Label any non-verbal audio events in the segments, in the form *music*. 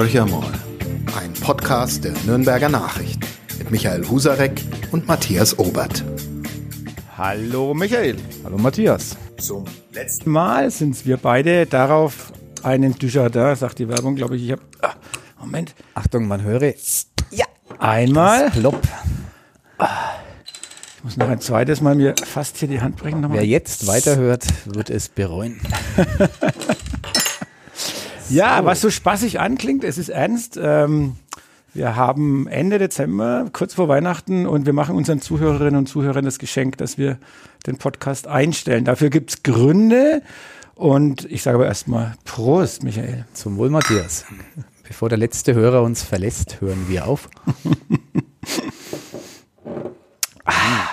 Horcher mal. Ein Podcast der Nürnberger Nachrichten mit Michael Husarek und Matthias Obert. Hallo Michael. Hallo Matthias. Zum letzten Mal sind wir beide darauf einen Dujardin, sagt die Werbung, glaube ich. Ich habe ah, Moment. Achtung, man höre. Ja. Einmal. Plopp. Ich muss noch ein zweites Mal mir fast hier die Hand brechen. Nochmal. Wer jetzt weiterhört, wird es bereuen. *laughs* ja, was so spaßig anklingt, es ist ernst. Ähm, wir haben Ende Dezember, kurz vor Weihnachten, und wir machen unseren Zuhörerinnen und Zuhörern das Geschenk, dass wir den Podcast einstellen. Dafür gibt's Gründe. Und ich sage aber erstmal Prost, Michael. Zum Wohl, Matthias. Bevor der letzte Hörer uns verlässt, hören wir auf. ah,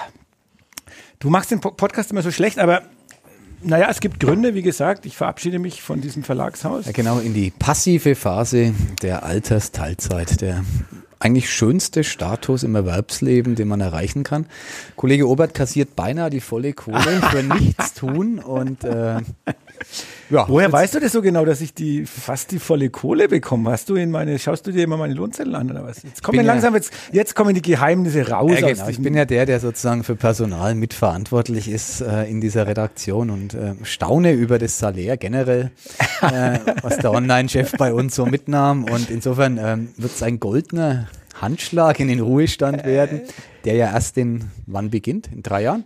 du machst den Podcast immer so schlecht, aber naja, es gibt Gründe, wie gesagt, ich verabschiede mich von diesem Verlagshaus. Ja, genau, in die passive Phase der Altersteilzeit, der eigentlich schönste Status im Erwerbsleben, den man erreichen kann. Kollege Obert kassiert beinahe die volle Kohle für *laughs* nichts tun und äh, ja, Woher weißt du das so genau, dass ich die fast die volle Kohle bekomme? Hast du in meine, schaust du dir immer meine Lohnzettel an oder was? Jetzt kommen langsam jetzt, jetzt kommen die Geheimnisse raus. Ja, genau. Ich bin ja der, der sozusagen für Personal mitverantwortlich ist äh, in dieser Redaktion und äh, staune über das Salär generell, äh, *laughs* was der Online-Chef bei uns so mitnahm. Und insofern ähm, wird es ein goldener Handschlag in den Ruhestand werden, der ja erst in wann beginnt? In drei Jahren?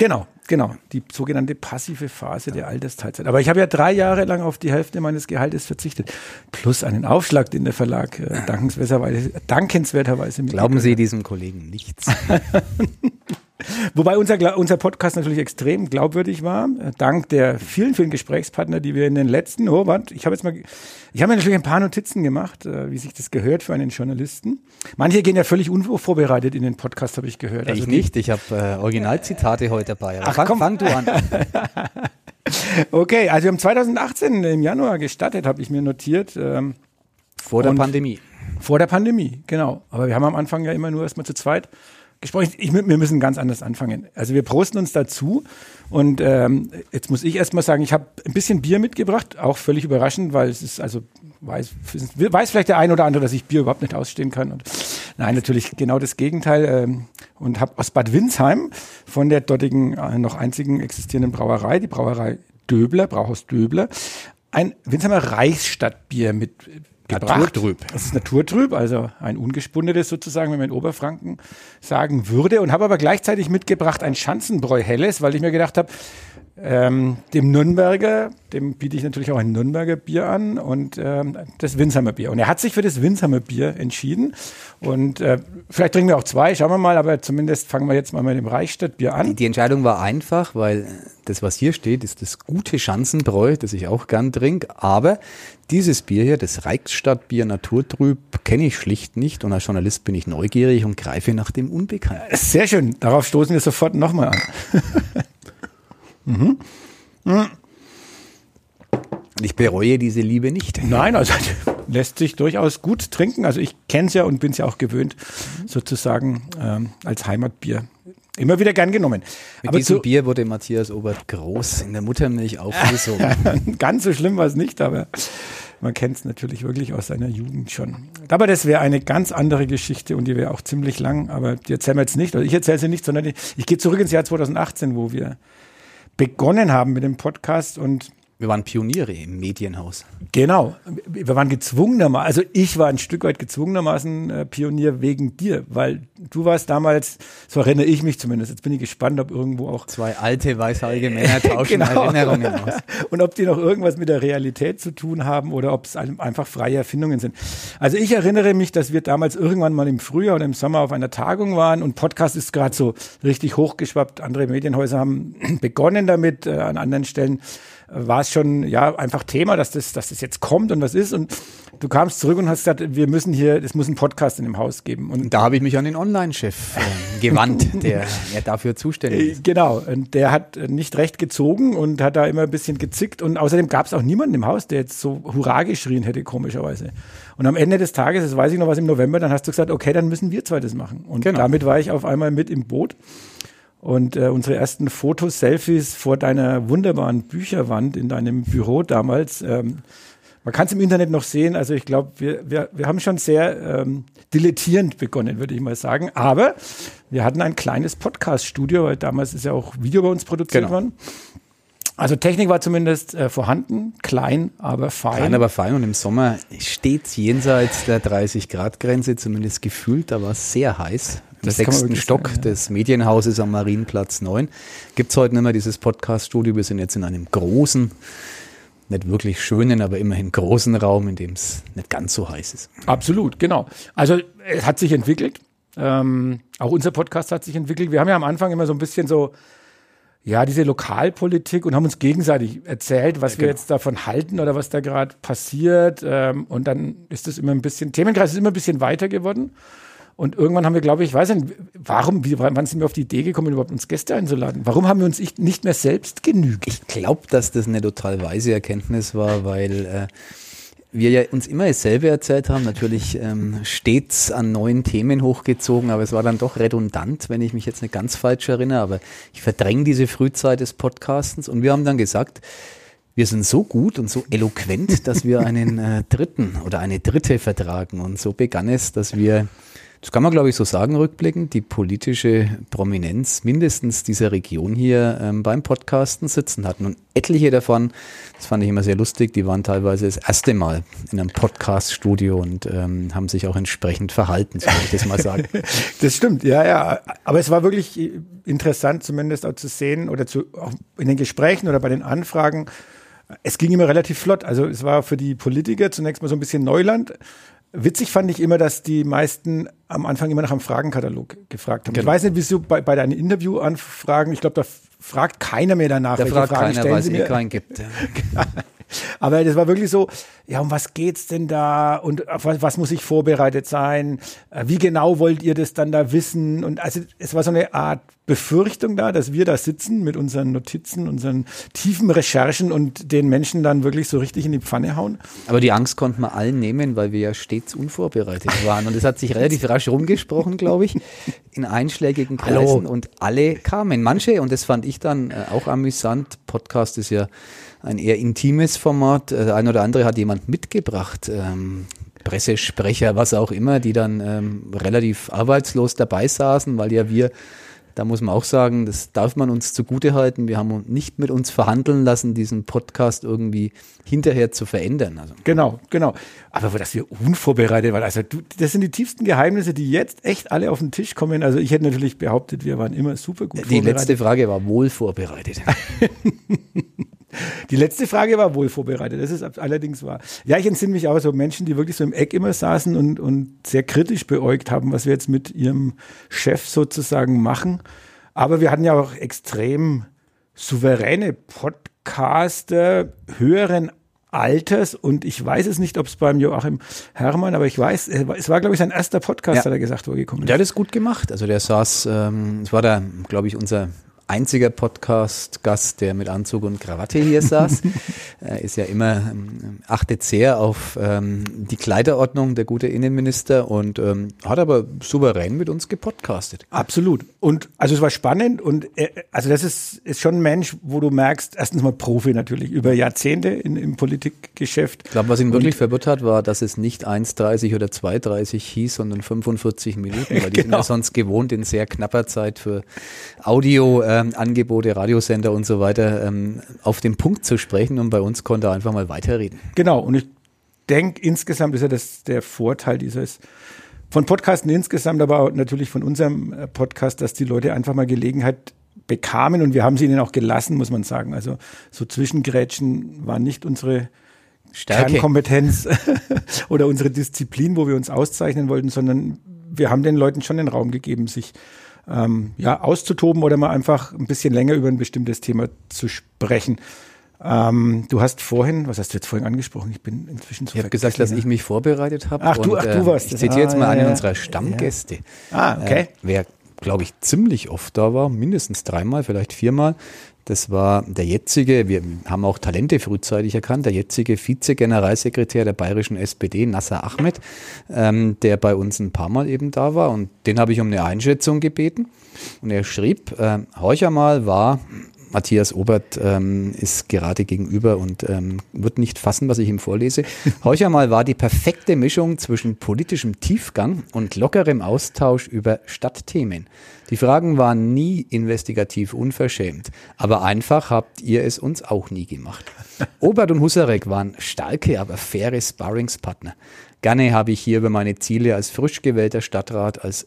Genau, genau. Die sogenannte passive Phase der Altersteilzeit. Aber ich habe ja drei Jahre lang auf die Hälfte meines Gehaltes verzichtet. Plus einen Aufschlag, den der Verlag äh, dankenswerterweise, dankenswerterweise Glauben Sie diesem Kollegen nichts. *laughs* Wobei unser, unser Podcast natürlich extrem glaubwürdig war, dank der vielen, vielen Gesprächspartner, die wir in den letzten, oh, warte, ich habe jetzt mal, ich habe mir natürlich ein paar Notizen gemacht, äh, wie sich das gehört für einen Journalisten. Manche gehen ja völlig unvorbereitet in den Podcast, habe ich gehört. Also ich nicht, ich habe äh, Originalzitate heute dabei. Ach, fang, komm. fang du an. *laughs* okay, also wir haben 2018 im Januar gestartet, habe ich mir notiert. Ähm, vor der Pandemie. Vor der Pandemie, genau. Aber wir haben am Anfang ja immer nur erstmal zu zweit gesprochen. Ich, wir müssen ganz anders anfangen. Also wir prosten uns dazu und ähm, jetzt muss ich erstmal sagen, ich habe ein bisschen Bier mitgebracht, auch völlig überraschend, weil es ist also weiß, weiß vielleicht der ein oder andere, dass ich Bier überhaupt nicht ausstehen kann. Und nein, natürlich genau das Gegenteil. Ähm, und habe aus Bad Windsheim von der dortigen äh, noch einzigen existierenden Brauerei, die Brauerei Döbler, Brauhaus Döbler, ein Winsheimer Reichsstadtbier mit Naturtrüb. Das ist naturtrüb, also ein ungespundetes sozusagen, wenn man in Oberfranken sagen würde. Und habe aber gleichzeitig mitgebracht ein Schanzenbräu Helles, weil ich mir gedacht habe, ähm, dem Nürnberger, dem biete ich natürlich auch ein Nürnberger Bier an und ähm, das Winsheimer Bier. Und er hat sich für das Winsheimer Bier entschieden. Und äh, vielleicht trinken wir auch zwei, schauen wir mal, aber zumindest fangen wir jetzt mal mit dem Reichstadtbier an. Die, Entscheidung war einfach, weil das, was hier steht, ist das gute Schanzenbräu, das ich auch gern trinke. Aber dieses Bier hier, das Reichsstadtbier Naturtrüb, kenne ich schlicht nicht. Und als Journalist bin ich neugierig und greife nach dem Unbekannten. Sehr schön. Darauf stoßen wir sofort nochmal an. *laughs* Mhm. Mhm. Ich bereue diese Liebe nicht. Nein, also *laughs* lässt sich durchaus gut trinken. Also ich kenne es ja und bin es ja auch gewöhnt, sozusagen ähm, als Heimatbier. Immer wieder gern genommen. Mit Aber diesem Bier wurde Matthias Obert groß in der Muttermilch aufgesogen. *laughs* Ganz so schlimm war es nicht, aber man kennt es natürlich wirklich aus seiner Jugend schon. Aber das wäre eine ganz andere Geschichte und die wäre auch ziemlich lang, aber die erzählen wir jetzt nicht. Also ich erzähle sie nicht, sondern ich, ich gehe zurück ins Jahr 2018, wo wir begonnen haben mit dem Podcast und wir waren Pioniere im Medienhaus. Genau. Wir waren gezwungenermaßen, also ich war ein Stück weit gezwungenermaßen äh, Pionier wegen dir, weil du warst damals, so erinnere ich mich zumindest, jetzt bin ich gespannt, ob irgendwo auch... Zwei alte, weißhaarige Männer *laughs* tauschen genau. Erinnerungen aus. Und ob die noch irgendwas mit der Realität zu tun haben oder ob es einfach freie Erfindungen sind. Also ich erinnere mich, dass wir damals irgendwann mal im Frühjahr oder im Sommer auf einer Tagung waren und Podcast ist gerade so richtig hochgeschwappt. Andere Medienhäuser haben *clears throat* begonnen damit, äh, an anderen Stellen war es schon ja einfach Thema, dass das, dass das jetzt kommt und was ist. Und du kamst zurück und hast gesagt, wir müssen hier, es muss einen Podcast in dem Haus geben. Und da habe ich mich an den Online-Chef äh, gewandt, *laughs* der ja dafür zuständig ist. Genau, und der hat nicht recht gezogen und hat da immer ein bisschen gezickt. Und außerdem gab es auch niemanden im Haus, der jetzt so Hurra geschrien hätte, komischerweise. Und am Ende des Tages, das weiß ich noch was im November, dann hast du gesagt, okay, dann müssen wir zwei das machen. Und genau. damit war ich auf einmal mit im Boot. Und äh, unsere ersten Fotos, Selfies vor deiner wunderbaren Bücherwand in deinem Büro damals ähm, man kann es im Internet noch sehen. Also ich glaube, wir, wir, wir haben schon sehr ähm, dilettierend begonnen, würde ich mal sagen. Aber wir hatten ein kleines Podcast-Studio, weil damals ist ja auch Video bei uns produziert Genau. worden. Also Technik war zumindest äh, vorhanden, klein, aber fein. Klein, aber fein und im Sommer stets jenseits der 30-Grad-Grenze, zumindest gefühlt, da war es sehr heiß. Im Das sechsten Stock sagen, ja. des Medienhauses am Marienplatz 9 gibt es heute nicht mehr dieses Podcast-Studio. Wir sind jetzt in einem großen, nicht wirklich schönen, aber immerhin großen Raum, in dem es nicht ganz so heiß ist. Absolut, genau. Also es hat sich entwickelt. Ähm, auch unser Podcast hat sich entwickelt. Wir haben ja am Anfang immer so ein bisschen so, ja, diese Lokalpolitik und haben uns gegenseitig erzählt, was wir jetzt davon halten oder was da gerade passiert. Ähm, und dann ist es immer ein bisschen, Themenkreis ist immer ein bisschen weiter geworden. Und irgendwann haben wir, glaube ich, weiß nicht, warum, wie, wann sind wir auf die Idee gekommen, überhaupt uns Gäste einzuladen? Warum haben wir uns ich- nicht mehr selbst genügt? Ich glaube, dass das eine total weise Erkenntnis war, weil äh, wir ja uns immer dasselbe erzählt haben, natürlich ähm, stets an neuen Themen hochgezogen, aber es war dann doch redundant, wenn ich mich jetzt nicht ganz falsch erinnere, aber ich verdränge diese Frühzeit des Podcastens und wir haben dann gesagt, wir sind so gut und so eloquent, dass wir einen äh, dritten oder eine dritte vertragen und so begann es, dass wir das kann man, glaube ich, so sagen, rückblickend, die politische Prominenz mindestens dieser Region hier ähm, beim Podcasten sitzen hatten. Und etliche davon, das fand ich immer sehr lustig, die waren teilweise das erste Mal in einem Podcast-Studio und ähm, haben sich auch entsprechend verhalten, so würde ich das mal sagen. *laughs* Das stimmt, ja, ja. Aber es war wirklich interessant, zumindest auch zu sehen oder zu, auch in den Gesprächen oder bei den Anfragen. Es ging immer relativ flott. Also es war für die Politiker zunächst mal so ein bisschen Neuland. Witzig fand ich immer, dass die meisten am Anfang immer nach einem Fragenkatalog gefragt haben. Ich Genau. weiß nicht, wieso bei, bei deinen Interviewanfragen, ich glaube, da fragt keiner mehr danach, Da fragt Fragen keiner, weil es eh keinen gibt. *laughs* *laughs* Aber das war wirklich so, ja, um was geht's denn da und auf was, was muss ich vorbereitet sein? Äh, Wie genau wollt ihr das dann da wissen? Und also es war so eine Art Befürchtung da, dass wir da sitzen mit unseren Notizen, unseren tiefen Recherchen und den Menschen dann wirklich so richtig in die Pfanne hauen. Aber die Angst konnten wir allen nehmen, weil wir ja stets unvorbereitet waren. Und es hat sich relativ rasch rumgesprochen, glaube ich, in einschlägigen Hallo. Kreisen. Und alle kamen. Manche, und das fand ich dann äh, auch amüsant, Podcast ist ja ein eher intimes Format. Äh, Der ein oder andere hat jemand mitgebracht. Ähm, Pressesprecher, was auch immer, die dann ähm, relativ arbeitslos dabei saßen, weil ja wir da muss man auch sagen, das darf man uns zugute halten. Wir haben nicht mit uns verhandeln lassen, diesen Podcast irgendwie hinterher zu verändern. Also Genau, genau. Aber dass wir unvorbereitet waren, also du, das sind die tiefsten Geheimnisse, die jetzt echt alle auf den Tisch kommen. Also ich hätte natürlich behauptet, wir waren immer super gut Die vorbereitet. letzte Frage war wohl vorbereitet. *laughs* Die letzte Frage war wohl vorbereitet, das ist allerdings wahr. Ja, ich entsinne mich auch so Menschen, die wirklich so im Eck immer saßen und, und sehr kritisch beäugt haben, was wir jetzt mit ihrem Chef sozusagen machen. Aber wir hatten ja auch extrem souveräne Podcaster höheren Alters und ich weiß es nicht, ob es beim Joachim Herrmann, aber ich weiß, es war- es war, glaube ich, sein erster Podcast, Ja. hat er gesagt, wo er gekommen ist. Der hat es gut gemacht. Also der saß, ähm, es war da, glaube ich, unser einziger Podcast-Gast, der mit Anzug und Krawatte hier saß. er *laughs* ist ja immer, ähm, achtet sehr auf ähm, die Kleiderordnung, der gute Innenminister und ähm, hat aber souverän mit uns gepodcastet. Absolut. Und also es war spannend und äh, also das ist, ist schon ein Mensch, wo du merkst, erstens mal Profi natürlich, über Jahrzehnte in, im Politikgeschäft. Ich glaube, was ihn wirklich verwirrt hat, war, dass es nicht 1,30 oder 2,30 hieß, sondern 45 Minuten, weil die *laughs* sind Genau. ja sonst gewohnt, in sehr knapper Zeit für Audioangebote, Radiosender und so weiter ähm, auf den Punkt zu sprechen und bei uns konnte er einfach mal weiterreden. Genau. Und ich denke, insgesamt ist ja das der Vorteil dieses von Podcasten insgesamt, aber auch natürlich von unserem äh, Podcast, dass die Leute einfach mal Gelegenheit bekamen und wir haben sie ihnen auch gelassen, muss man sagen. Also so Zwischengrätschen waren nicht unsere Stärke. Kernkompetenz *laughs* oder unsere Disziplin, wo wir uns auszeichnen wollten, sondern wir haben den Leuten schon den Raum gegeben, sich ähm, ja, auszutoben oder mal einfach ein bisschen länger über ein bestimmtes Thema zu sprechen. Ähm, du hast vorhin, was hast du jetzt vorhin angesprochen? Ich bin inzwischen so Ich habe gesagt, dass ich mich vorbereitet habe. Ach, du- ach, du warst Ich das. zitiere jetzt Ah, mal ja, einen ja. unserer Stammgäste. Ah, okay. Äh, wer, glaube ich, ziemlich oft da war, mindestens dreimal, vielleicht viermal. Das war der jetzige, wir haben auch Talente frühzeitig erkannt, der jetzige Vize-Generalsekretär der bayerischen SPD, Nasser Ahmed, ähm, der bei uns ein paar Mal eben da war. Und den habe ich um eine Einschätzung gebeten. Und er schrieb, äh, Horcher mal war Matthias Obert ähm, ist gerade gegenüber und ähm, wird nicht fassen, was ich ihm vorlese. *laughs* Heuchermal war die perfekte Mischung zwischen politischem Tiefgang und lockerem Austausch über Stadtthemen. Die Fragen waren nie investigativ unverschämt, aber einfach habt ihr es uns auch nie gemacht. *laughs* Obert und Husarek waren starke, aber faire Sparringspartner. Gerne habe ich hier über meine Ziele als frisch gewählter Stadtrat, als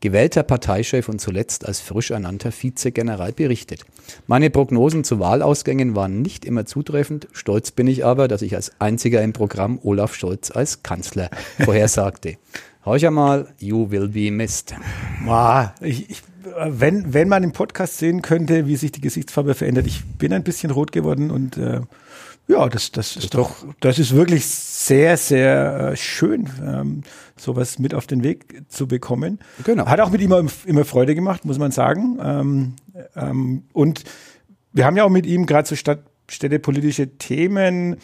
gewählter Parteichef und zuletzt als frisch ernannter Vizegeneral berichtet. Meine Prognosen zu Wahlausgängen waren nicht immer zutreffend. Stolz bin ich aber, dass ich als einziger im Programm Olaf Scholz als Kanzler *laughs* vorhersagte. Horch einmal, you will be missed. Boah, ich, ich, wenn, wenn man im Podcast sehen könnte, wie sich die Gesichtsfarbe verändert, ich bin ein bisschen rot geworden und äh, ja, das, das ist doch, das ist wirklich sehr, sehr äh, schön, ähm, sowas mit auf den Weg zu bekommen. Genau. Hat auch mit ihm immer, immer Freude gemacht, muss man sagen. Ähm, ähm, und wir haben ja auch mit ihm gerade so Stadt, städtepolitische Themen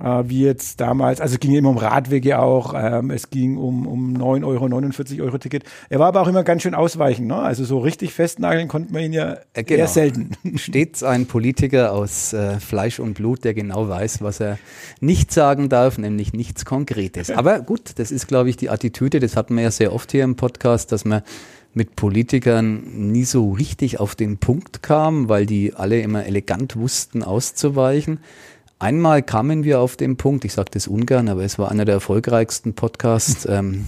äh, wie jetzt damals, also es ging immer um Radwege auch, ähm, es ging um, um 9 Euro, 49 Euro Ticket. Er war aber auch immer ganz schön ausweichend, ne? also so richtig festnageln konnte man ihn ja äh, genau. eher selten. *laughs* Stets ein Politiker aus äh, Fleisch und Blut, der genau weiß, was er nicht sagen darf, nämlich nichts Konkretes. *laughs* Aber gut, das ist, glaube ich, die Attitüde, das hatten wir ja sehr oft hier im Podcast, dass man mit Politikern nie so richtig auf den Punkt kam, weil die alle immer elegant wussten auszuweichen. Einmal kamen wir auf den Punkt, ich sage das ungern, aber es war einer der erfolgreichsten Podcasts, *laughs* ähm,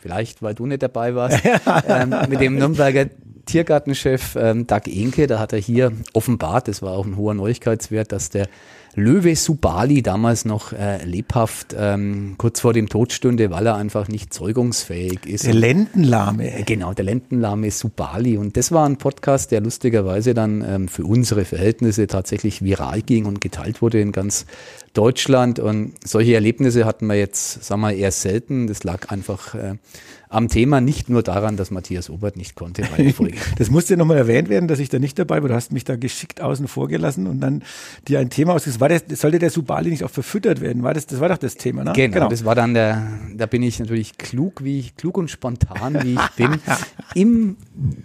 vielleicht weil du nicht dabei warst, *laughs* ähm, mit dem Nürnberger Tiergartenchef ähm, Doug Enke, da hat er hier offenbart, das war auch ein hoher Neuigkeitswert, dass der Löwe Subali damals noch äh, lebhaft ähm, kurz vor dem Tod stünde, weil er einfach nicht zeugungsfähig ist. Der Lendenlahme. Äh, genau, der Lendenlahme Subali. Und das war ein Podcast, der lustigerweise dann ähm, für unsere Verhältnisse tatsächlich viral ging und geteilt wurde in ganz Deutschland. Und solche Erlebnisse hatten wir jetzt, sagen wir, eher selten. Das lag einfach äh, am Thema, nicht nur daran, dass Matthias Obert nicht konnte *laughs* das musste nochmal erwähnt werden, dass ich da nicht dabei war. Du hast mich da geschickt außen vor gelassen und dann dir ein Thema ausgesucht. War das, sollte der Subali nicht auch verfüttert werden? War das, das war doch das Thema, ne? Genau, genau, das war dann der, da bin ich natürlich klug, wie ich, klug und spontan, wie ich bin, *laughs* im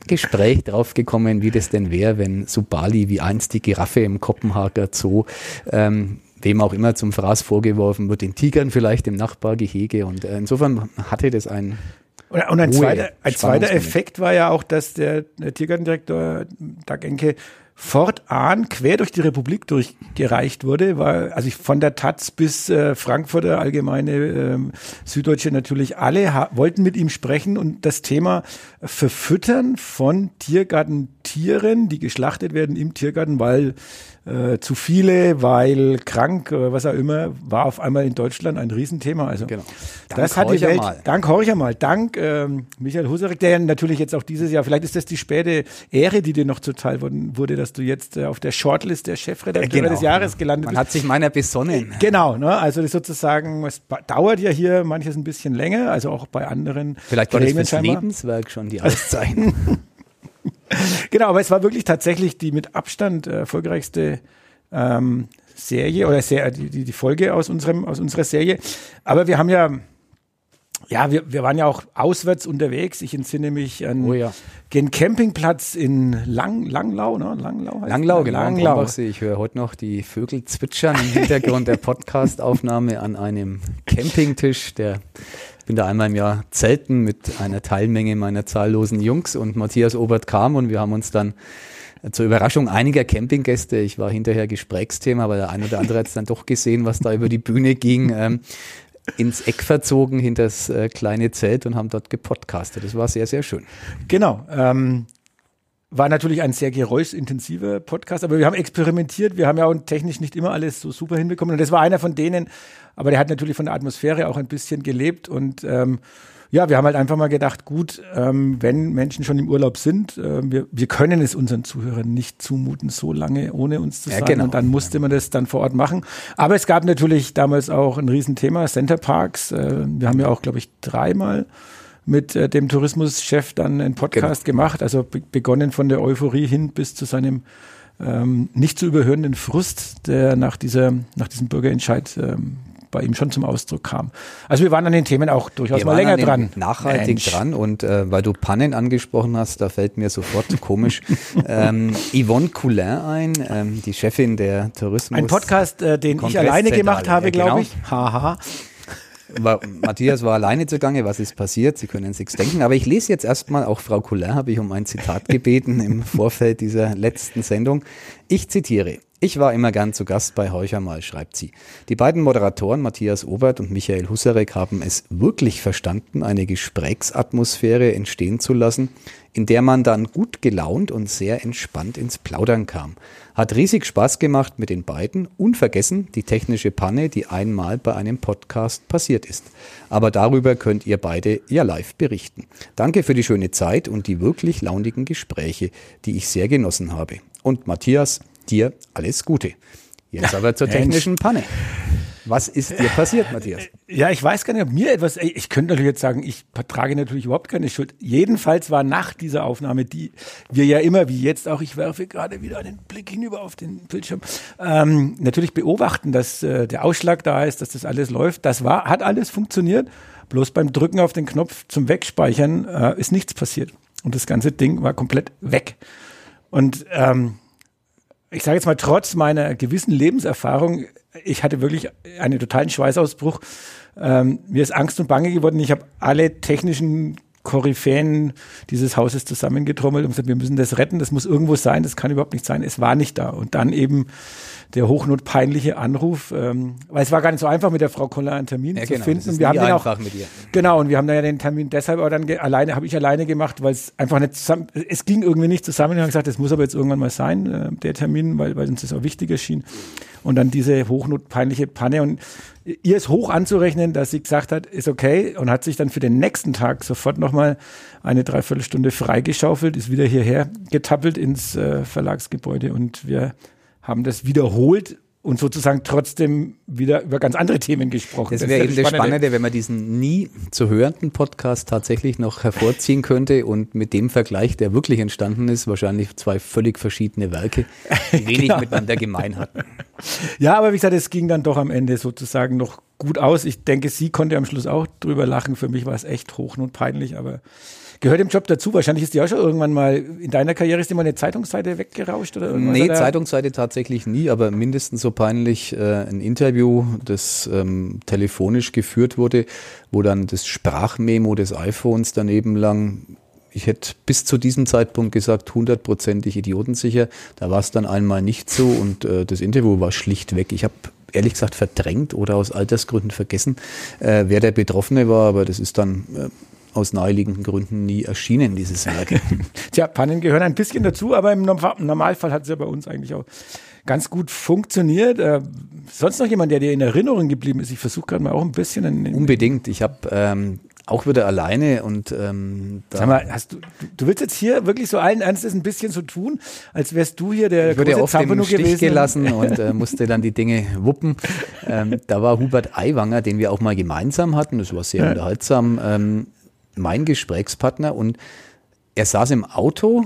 Gespräch draufgekommen, wie das denn wäre, wenn Subali wie einst die Giraffe im Kopenhager Zoo ähm, wem auch immer zum Fraß vorgeworfen wird, den Tigern vielleicht im Nachbargehege. Und äh, insofern hatte das ein und ein, zweiter, ein zweiter Effekt war ja auch, dass der, der Tiergartendirektor Dag Enke fortan quer durch die Republik durchgereicht wurde, weil also ich von der Taz bis äh, Frankfurter Allgemeine ähm, Süddeutsche natürlich alle wollten mit ihm sprechen und das Thema Verfüttern von Tiergartentieren, die geschlachtet werden im Tiergarten, weil äh, zu viele, weil krank, äh, was auch immer, war auf einmal in Deutschland ein Riesenthema. Also genau. das hat die Welt. Mal. Dank Horcher Dank ähm, Michael Husarek, der natürlich jetzt auch dieses Jahr, vielleicht ist das die späte Ehre, die dir noch zuteil wurde, dass du jetzt äh, auf der Shortlist der Chefredakteure genau. des Jahres gelandet Man bist. Man hat sich meiner besonnen. Genau, ne? also das sozusagen, es dauert ja hier manches ein bisschen länger, also auch bei anderen. Vielleicht war das Lebenswerk schon die Auszeichnung. *laughs* genau, aber es war wirklich tatsächlich die mit Abstand äh, erfolgreichste ähm, Serie oder sehr, die, die, Folge aus, unserem, aus unserer Serie. Aber wir haben ja, ja, wir, wir waren ja auch auswärts unterwegs. Ich entsinne mich an oh ja. den Campingplatz in Lang, Langlau, ne? Langlau, heißt Langlau, genau. Langlau. Ich höre heute noch die Vögel zwitschern im Hintergrund der Podcastaufnahme an einem Campingtisch, der bin da einmal im Jahr zelten mit einer Teilmenge meiner zahllosen Jungs und Matthias Obert kam und wir haben uns dann zur Überraschung einiger Campinggäste, ich war hinterher Gesprächsthema, aber der eine oder andere hat es dann doch gesehen, was da über die Bühne ging, ähm, ins Eck verzogen hinter das äh, kleine Zelt und haben dort gepodcastet. Das war sehr, sehr schön. Genau. Ähm, war natürlich ein sehr geräuschintensiver Podcast, aber wir haben experimentiert. Wir haben ja auch technisch nicht immer alles so super hinbekommen. Und das war einer von denen, aber der hat natürlich von der Atmosphäre auch ein bisschen gelebt. Und ähm, ja, wir haben halt einfach mal gedacht, gut, ähm, wenn Menschen schon im Urlaub sind, äh, wir, wir können es unseren Zuhörern nicht zumuten, so lange ohne uns zu sein. Ja, genau. Und dann musste man das dann vor Ort machen. Aber es gab natürlich damals auch ein Riesenthema, Center Parks. Äh, wir haben ja auch, glaube ich, dreimal mit äh, dem Tourismuschef dann einen Podcast genau. gemacht. Also be begonnen von der Euphorie hin bis zu seinem ähm, nicht zu überhörenden Frust, der nach dieser, nach diesem Bürgerentscheid ähm, bei ihm schon zum Ausdruck kam. Also wir waren an den Themen auch durchaus mal länger dran. Nachhaltig Mensch. dran und äh, weil du Pannen angesprochen hast, da fällt mir sofort *laughs* komisch ähm, Yvonne Coulin ein, ähm, die Chefin der Tourismus. Ein Podcast, äh, den ich Kongresszentrale. alleine gemacht habe, Ja, genau. glaube ich. Haha. War, Matthias war alleine zugange, was ist passiert? Sie können sich's denken. Aber ich lese jetzt erstmal, auch Frau Coulin habe ich um ein Zitat gebeten im Vorfeld dieser letzten Sendung. Ich zitiere. Ich war immer gern zu Gast bei Heucher mal, schreibt sie. Die beiden Moderatoren Matthias Obert und Michael Husarek haben es wirklich verstanden, eine Gesprächsatmosphäre entstehen zu lassen, in der man dann gut gelaunt und sehr entspannt ins Plaudern kam. Hat riesig Spaß gemacht mit den beiden. Unvergessen die technische Panne, die einmal bei einem Podcast passiert ist. Aber darüber könnt ihr beide ja live berichten. Danke für die schöne Zeit und die wirklich launigen Gespräche, die ich sehr genossen habe. Und Matthias, dir alles Gute. Jetzt aber zur *laughs* technischen Panne. Was ist dir passiert, Matthias? Ja, ich weiß gar nicht, ob mir etwas, ich könnte natürlich jetzt sagen, ich trage natürlich überhaupt keine Schuld. Jedenfalls war nach dieser Aufnahme, die wir ja immer, wie jetzt auch, ich werfe gerade wieder einen Blick hinüber auf den Bildschirm, ähm, natürlich beobachten, dass äh, der Ausschlag da ist, dass das alles läuft. Das war, hat alles funktioniert. Bloß beim Drücken auf den Knopf zum Wegspeichern äh, ist nichts passiert. Und das ganze Ding war komplett weg. Und ähm, ich sage jetzt mal, trotz meiner gewissen Lebenserfahrung, ich hatte wirklich einen totalen Schweißausbruch. Ähm, mir ist Angst und Bange geworden. Ich habe alle technischen Koryphäen dieses Hauses zusammengetrommelt und gesagt, wir müssen das retten, das muss irgendwo sein, das kann überhaupt nicht sein. Es war nicht da. Und dann eben der hochnotpeinliche Anruf, ähm, weil es war gar nicht so einfach, mit der Frau Koller einen Termin Ja, zu genau, finden. wir haben den auch, einfach mit ihr. Genau, und wir haben dann ja den Termin deshalb auch dann alleine, habe ich alleine gemacht, weil es einfach nicht zusammen, es ging irgendwie nicht zusammen. Ich habe gesagt, das muss aber jetzt irgendwann mal sein, äh, der Termin, weil, weil uns das auch wichtig erschien. Und dann diese hochnotpeinliche Panne und ihr ist hoch anzurechnen, dass sie gesagt hat, ist okay und hat sich dann für den nächsten Tag sofort nochmal eine Dreiviertelstunde freigeschaufelt, ist wieder hierher getappelt ins äh, Verlagsgebäude und wir haben das wiederholt und sozusagen trotzdem wieder über ganz andere Themen gesprochen. Das wäre eben das Spannende. Spannende, wenn man diesen nie zu hörenden Podcast tatsächlich noch hervorziehen könnte und mit dem Vergleich, der wirklich entstanden ist, wahrscheinlich zwei völlig verschiedene Werke, die *laughs* wenig Genau. miteinander gemein hatten. Ja, aber wie gesagt, es ging dann doch am Ende sozusagen noch gut aus. Ich denke, sie konnte am Schluss auch drüber lachen. Für mich war es echt hochnotpeinlich, aber gehört im Job dazu. Wahrscheinlich ist die auch schon irgendwann mal, in deiner Karriere ist dir mal eine Zeitungsseite weggerauscht oder irgendwas? Nee, oder? Zeitungsseite tatsächlich nie, aber mindestens so peinlich äh, ein Interview, das ähm, telefonisch geführt wurde, wo dann das Sprachmemo des iPhones daneben lang. Ich hätte bis zu diesem Zeitpunkt gesagt, hundertprozentig idiotensicher. Da war es dann einmal nicht so und äh, das Interview war schlicht weg. Ich habe ehrlich gesagt verdrängt oder aus Altersgründen vergessen, äh, wer der Betroffene war, aber das ist dann äh, aus naheliegenden Gründen nie erschienen, dieses Werk. *laughs* Tja, Pannen gehören ein bisschen dazu, aber im Norm- im Normalfall hat es ja bei uns eigentlich auch ganz gut funktioniert. Äh, sonst noch jemand, der dir in Erinnerung geblieben ist? Ich versuche gerade mal auch ein bisschen. Einen, Unbedingt. Ich habe ähm, auch wieder alleine und ähm, Sag mal, hast du, du, willst jetzt hier wirklich so allen Ernstes ein bisschen so tun, als wärst du hier der ich wurde ja große im Zampano Stich gewesen. gelassen und äh, *laughs* musste dann die Dinge wuppen. Ähm, da war Hubert Aiwanger, den wir auch mal gemeinsam hatten, das war sehr unterhaltsam, ähm, mein Gesprächspartner und er saß im Auto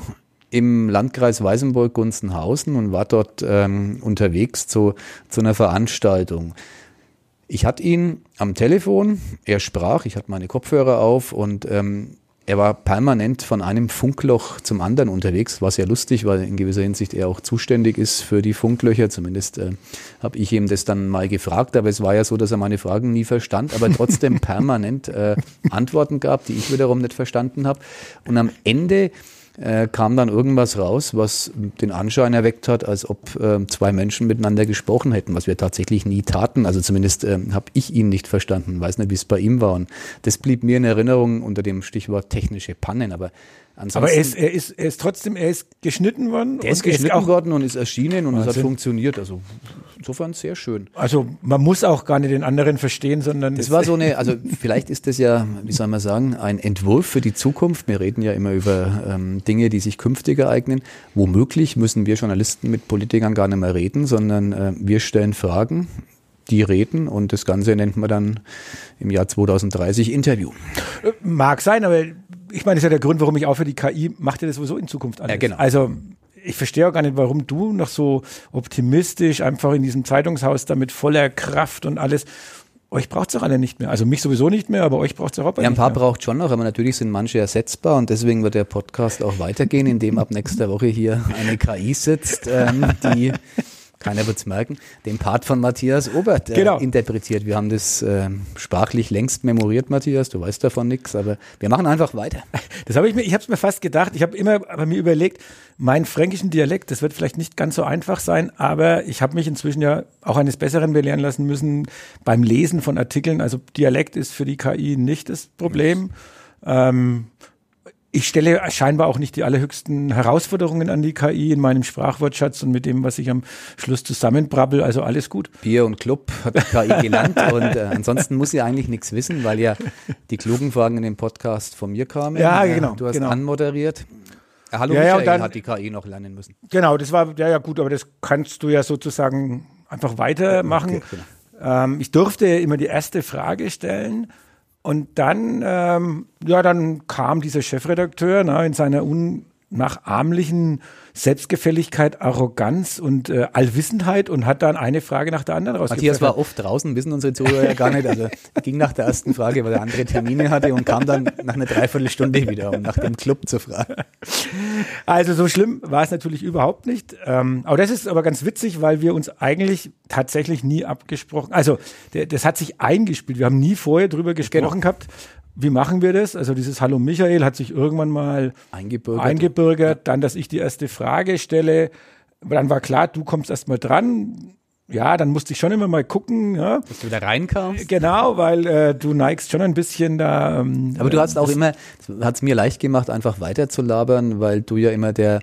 im Landkreis Weißenburg-Gunzenhausen und war dort ähm, unterwegs zu, zu einer Veranstaltung. Ich hatte ihn am Telefon, er sprach, ich hatte meine Kopfhörer auf und ähm, er war permanent von einem Funkloch zum anderen unterwegs, war sehr lustig, weil in gewisser Hinsicht er auch zuständig ist für die Funklöcher. Zumindest äh, habe ich ihm das dann mal gefragt, aber es war ja so, dass er meine Fragen nie verstand, aber trotzdem *laughs* permanent äh, Antworten gab, die ich wiederum nicht verstanden habe. Und am Ende äh, kam dann irgendwas raus, was den Anschein erweckt hat, als ob äh, zwei Menschen miteinander gesprochen hätten, was wir tatsächlich nie taten. Also zumindest äh, habe ich ihn nicht verstanden, weiß nicht, wie es bei ihm war. Und das blieb mir in Erinnerung unter dem Stichwort technische Pannen. Aber ansonsten, Aber er ist, er ist, er ist trotzdem, er ist geschnitten worden. der ist und er geschnitten auch, worden und ist erschienen und es hat Wahnsinn. funktioniert. Also insofern sehr schön. Also man muss auch gar nicht den anderen verstehen, sondern Das es- war so *laughs* eine, also vielleicht ist das ja, wie soll man sagen, ein Entwurf für die Zukunft. Wir reden ja immer über ähm, Dinge, die sich künftig ereignen. Womöglich müssen wir Journalisten mit Politikern gar nicht mehr reden, sondern äh, wir stellen Fragen, die reden und das Ganze nennt man dann im Jahr 2030 Interview. mag sein, aber ich meine, das ist ja der Grund, warum ich auch für die KI macht ja das sowieso in Zukunft alles. Ja, genau. Also ich verstehe auch gar nicht, warum du noch so optimistisch einfach in diesem Zeitungshaus da mit voller Kraft und alles. euch braucht es doch alle nicht mehr. Also mich sowieso nicht mehr, aber euch braucht es auch Ja, ein paar braucht schon noch, aber natürlich sind manche ersetzbar und deswegen wird der Podcast auch weitergehen, indem ab nächster Woche hier eine KI sitzt, ähm, die keiner wird's merken, den Part von Matthias Obert äh, Genau. interpretiert. Wir haben das ähm, sprachlich längst memoriert, Matthias, du weißt davon nichts, aber wir machen einfach weiter. Das habe ich mir, ich habe es mir fast gedacht. Ich habe immer bei mir überlegt, meinen fränkischen Dialekt, das wird vielleicht nicht ganz so einfach sein, aber ich habe mich inzwischen ja auch eines Besseren belehren lassen müssen beim Lesen von Artikeln. Also Dialekt ist für die KI nicht das Problem. Ähm, ich stelle scheinbar auch nicht die allerhöchsten Herausforderungen an die KI in meinem Sprachwortschatz und mit dem, was ich am Schluss zusammenbrabbel. Also alles gut. Bier und Club hat die KI gelernt *laughs* und äh, ansonsten muss sie eigentlich nichts wissen, weil ja die klugen Fragen in dem Podcast von mir kamen. Ja, Äh, genau, Du hast genau. anmoderiert. Hallo Ja, ja, Michael und dann- hat die KI noch lernen müssen. Genau, das war ja ja gut, aber das kannst du ja sozusagen einfach weitermachen. Okay, genau. ähm, ich durfte immer die erste Frage stellen und dann ähm, ja dann kam dieser Chefredakteur na, in seiner unnachahmlichen Selbstgefälligkeit, Arroganz und äh, Allwissenheit und hat dann eine Frage nach der anderen Matthias rausgepfeffert. war oft draußen, wissen unsere Zuhörer ja gar nicht. Also *laughs* ging nach der ersten Frage, weil er andere Termine hatte und kam dann nach einer Dreiviertelstunde wieder, um nach dem Club zu fragen. Also so schlimm war es natürlich überhaupt nicht. Ähm, aber das ist aber ganz witzig, weil wir uns eigentlich tatsächlich nie abgesprochen, also der, das hat sich eingespielt. Wir haben nie vorher drüber gesprochen gehabt. Wie machen wir das? Also dieses Hallo Michael hat sich irgendwann mal Eingebürgert. eingebürgert. Dann, dass ich die erste Frage stelle. Dann war klar, du kommst erst mal dran. Ja, dann musste ich schon immer mal gucken. Ja. Dass du wieder reinkamst. Genau, weil äh, du neigst schon ein bisschen da. Ähm, Aber du hast auch immer, hat es mir leicht gemacht, einfach weiter zu labern, weil du ja immer der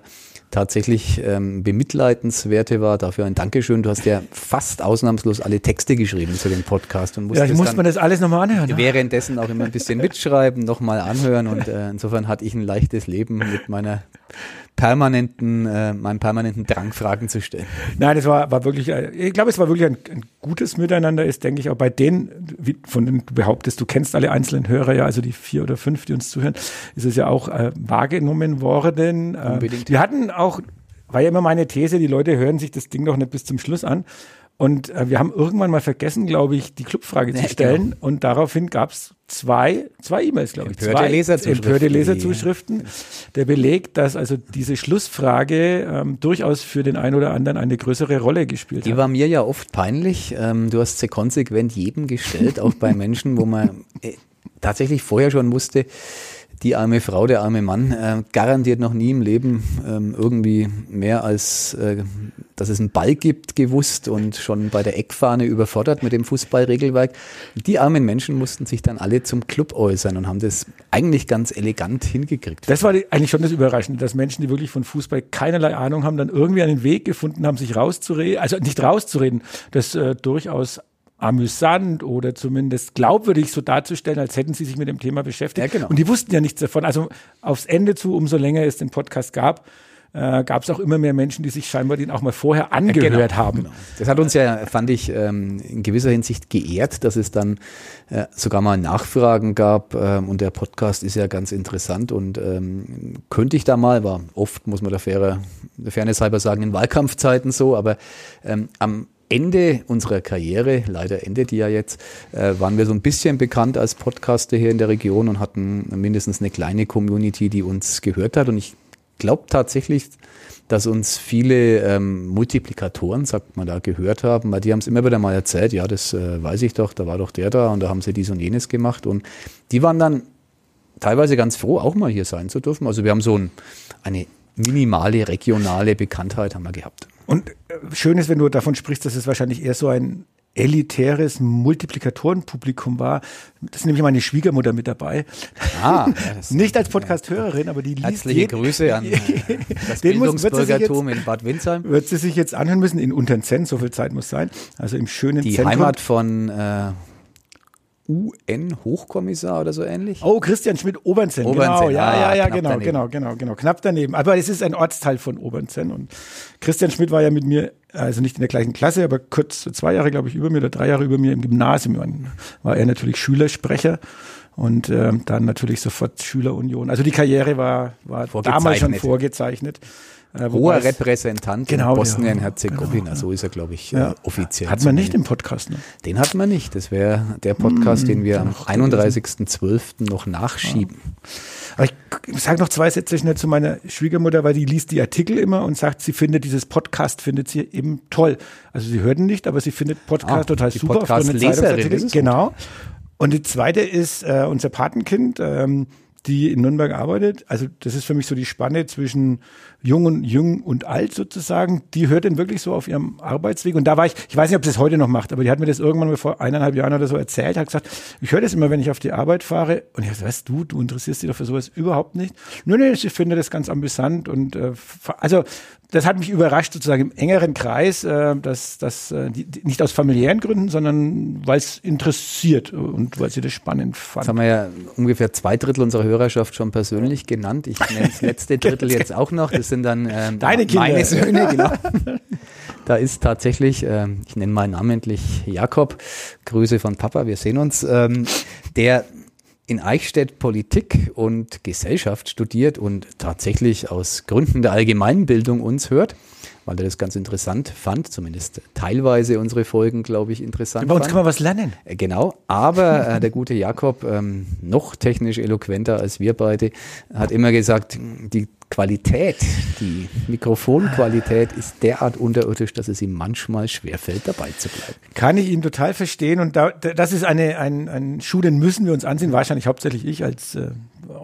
tatsächlich ähm, bemitleidenswerte war. Dafür ein Dankeschön. Du hast ja fast ausnahmslos alle Texte geschrieben zu dem Podcast und ja, ich muss dann man das alles nochmal anhören. ne? währenddessen auch immer ein bisschen mitschreiben, nochmal anhören und äh, insofern hatte ich ein leichtes Leben mit meiner permanenten, äh, meinem permanenten Drang, Fragen zu stellen. Nein, es war, war wirklich, äh, ich glaube, es war wirklich ein, ein gutes Miteinander, ist, denke ich, auch bei denen, wie, von denen du behauptest, du kennst alle einzelnen Hörer ja, also die vier oder fünf, die uns zuhören, ist es ja auch äh, wahrgenommen worden. Äh, Unbedingt. Wir hatten auch, war ja immer meine These, die Leute hören sich das Ding doch nicht bis zum Schluss an. Und äh, wir haben irgendwann mal vergessen, glaube ich, die Clubfrage Ja, zu stellen. Und daraufhin gab es zwei, zwei E-Mails, glaube ich. Empörte zwei Leserzuschriften, empörte die- Leserzuschriften. Der Beleg, dass also diese Schlussfrage ähm, durchaus für den einen oder anderen eine größere Rolle gespielt Die hat. war mir ja oft peinlich. Ähm, du hast sie konsequent jedem gestellt, auch bei Menschen, wo man äh, tatsächlich vorher schon wusste, die arme Frau, der arme Mann, äh, garantiert noch nie im Leben ähm, irgendwie mehr als, äh, dass es einen Ball gibt, gewusst und schon bei der Eckfahne überfordert mit dem Fußballregelwerk. Die armen Menschen mussten sich dann alle zum Club äußern und haben das eigentlich ganz elegant hingekriegt. Das war die, eigentlich schon das Überraschende, dass Menschen, die wirklich von Fußball keinerlei Ahnung haben, dann irgendwie einen Weg gefunden haben, sich rauszureden, also nicht rauszureden, das äh, durchaus amüsant oder zumindest glaubwürdig so darzustellen, als hätten sie sich mit dem Thema beschäftigt. Ja, genau. Und die wussten ja nichts davon. Also aufs Ende zu, umso länger es den Podcast gab, äh, gab es auch immer mehr Menschen, die sich scheinbar den auch mal vorher angehört Genau, haben. genau. Das hat uns ja, fand ich, ähm, in gewisser Hinsicht geehrt, dass es dann äh, sogar mal Nachfragen gab. Ähm, und der Podcast ist ja ganz interessant und ähm, könnte ich da mal, war oft, muss man der, der Fairness halber sagen, in Wahlkampfzeiten so, aber ähm, am Ende unserer Karriere, leider endet die ja jetzt, äh, waren wir so ein bisschen bekannt als Podcaster hier in der Region und hatten mindestens eine kleine Community, die uns gehört hat. Und ich glaube tatsächlich, dass uns viele ähm, Multiplikatoren, sagt man da, gehört haben, weil die haben es immer wieder mal erzählt, ja, das äh, weiß ich doch, da war doch der da und da haben sie dies und jenes gemacht. Und die waren dann teilweise ganz froh, auch mal hier sein zu dürfen. Also wir haben so ein, eine minimale regionale Bekanntheit haben wir gehabt. Und äh, schön ist, wenn du davon sprichst, dass es wahrscheinlich eher so ein elitäres Multiplikatorenpublikum war. Das ist nämlich meine Schwiegermutter mit dabei. Ah, ja, *laughs* Nicht als Podcast-Hörerin, aber die liest Herzliche jed- Grüße an *laughs* das Bildungsbürgertum in Bad Windsheim. Wird sie sich jetzt anhören müssen in Unterzenn, so viel Zeit muss sein. Also im schönen Die Zentrum. Heimat von äh, UN-Hochkommissar oder so ähnlich. Oh, Christian Schmidt, Obernzenn. Obernzenn, Genau, ja, ah, ja, ja, genau, daneben. genau, genau, genau. Knapp daneben. Aber es ist ein Ortsteil von Obernzenn. Und Christian Schmidt war ja mit mir, also nicht in der gleichen Klasse, aber kurz zwei Jahre, glaube ich, über mir oder drei Jahre über mir im Gymnasium. Dann war er natürlich Schülersprecher und ähm, dann natürlich sofort Schülerunion. Also die Karriere war, war damals schon Vorgezeichnet. Äh, Hoher Repräsentant genau, in Bosnien-Herzegowina, genau, so ist er, glaube ich, ja. äh, offiziell. Hat man nicht im Podcast, ne? Den hat man nicht. Das wäre der Podcast, mmh, den wir am 31.12. noch nachschieben. Ja. Aber ich sage noch zwei Sätze schnell zu meiner Schwiegermutter, weil die liest die Artikel immer und sagt, sie findet dieses Podcast, findet sie eben toll. Also sie hört ihn nicht, aber sie findet Podcast ah, total super. Podcast-Leserin. Genau. Und die zweite ist äh, unser Patenkind. Ähm, die in Nürnberg arbeitet. Also das ist für mich so die Spanne zwischen jung und jung und alt sozusagen. Die hört dann wirklich so auf ihrem Arbeitsweg. Und da war ich, ich weiß nicht, ob sie das heute noch macht, aber die hat mir das irgendwann mal vor eineinhalb Jahren oder so erzählt, hat gesagt, ich höre das immer, wenn ich auf die Arbeit fahre. Und ich dachte, weißt du, du interessierst dich doch für sowas überhaupt nicht. Nö, nö, ich finde das ganz amüsant und äh, also das hat mich überrascht, sozusagen im engeren Kreis, äh, dass das äh, die, nicht aus familiären Gründen, sondern weil es interessiert und weil sie das spannend fand. Jetzt haben wir ja ungefähr zwei Drittel unserer Hörerschaft schon persönlich genannt. Ich nenne das letzte *laughs* Drittel jetzt auch noch. Das sind dann ähm, Deine Kinder. meine Söhne, *laughs* genau. Da ist tatsächlich, äh, ich nenne mal namentlich Jakob, Grüße von Papa, wir sehen uns, ähm, der in Eichstätt Politik und Gesellschaft studiert und tatsächlich aus Gründen der Allgemeinbildung uns hört, weil er das ganz interessant fand, zumindest teilweise unsere Folgen, glaube ich, interessant. Bei uns kann man was lernen. Äh, genau, aber äh, der gute Jakob, ähm, noch technisch eloquenter als wir beide, hat immer gesagt, die Qualität, die Mikrofonqualität ist derart unterirdisch, dass es ihm manchmal schwerfällt, dabei zu bleiben. Kann ich ihn total verstehen und da, das ist eine, ein, ein Schuh, den müssen wir uns ansehen, wahrscheinlich hauptsächlich ich als äh,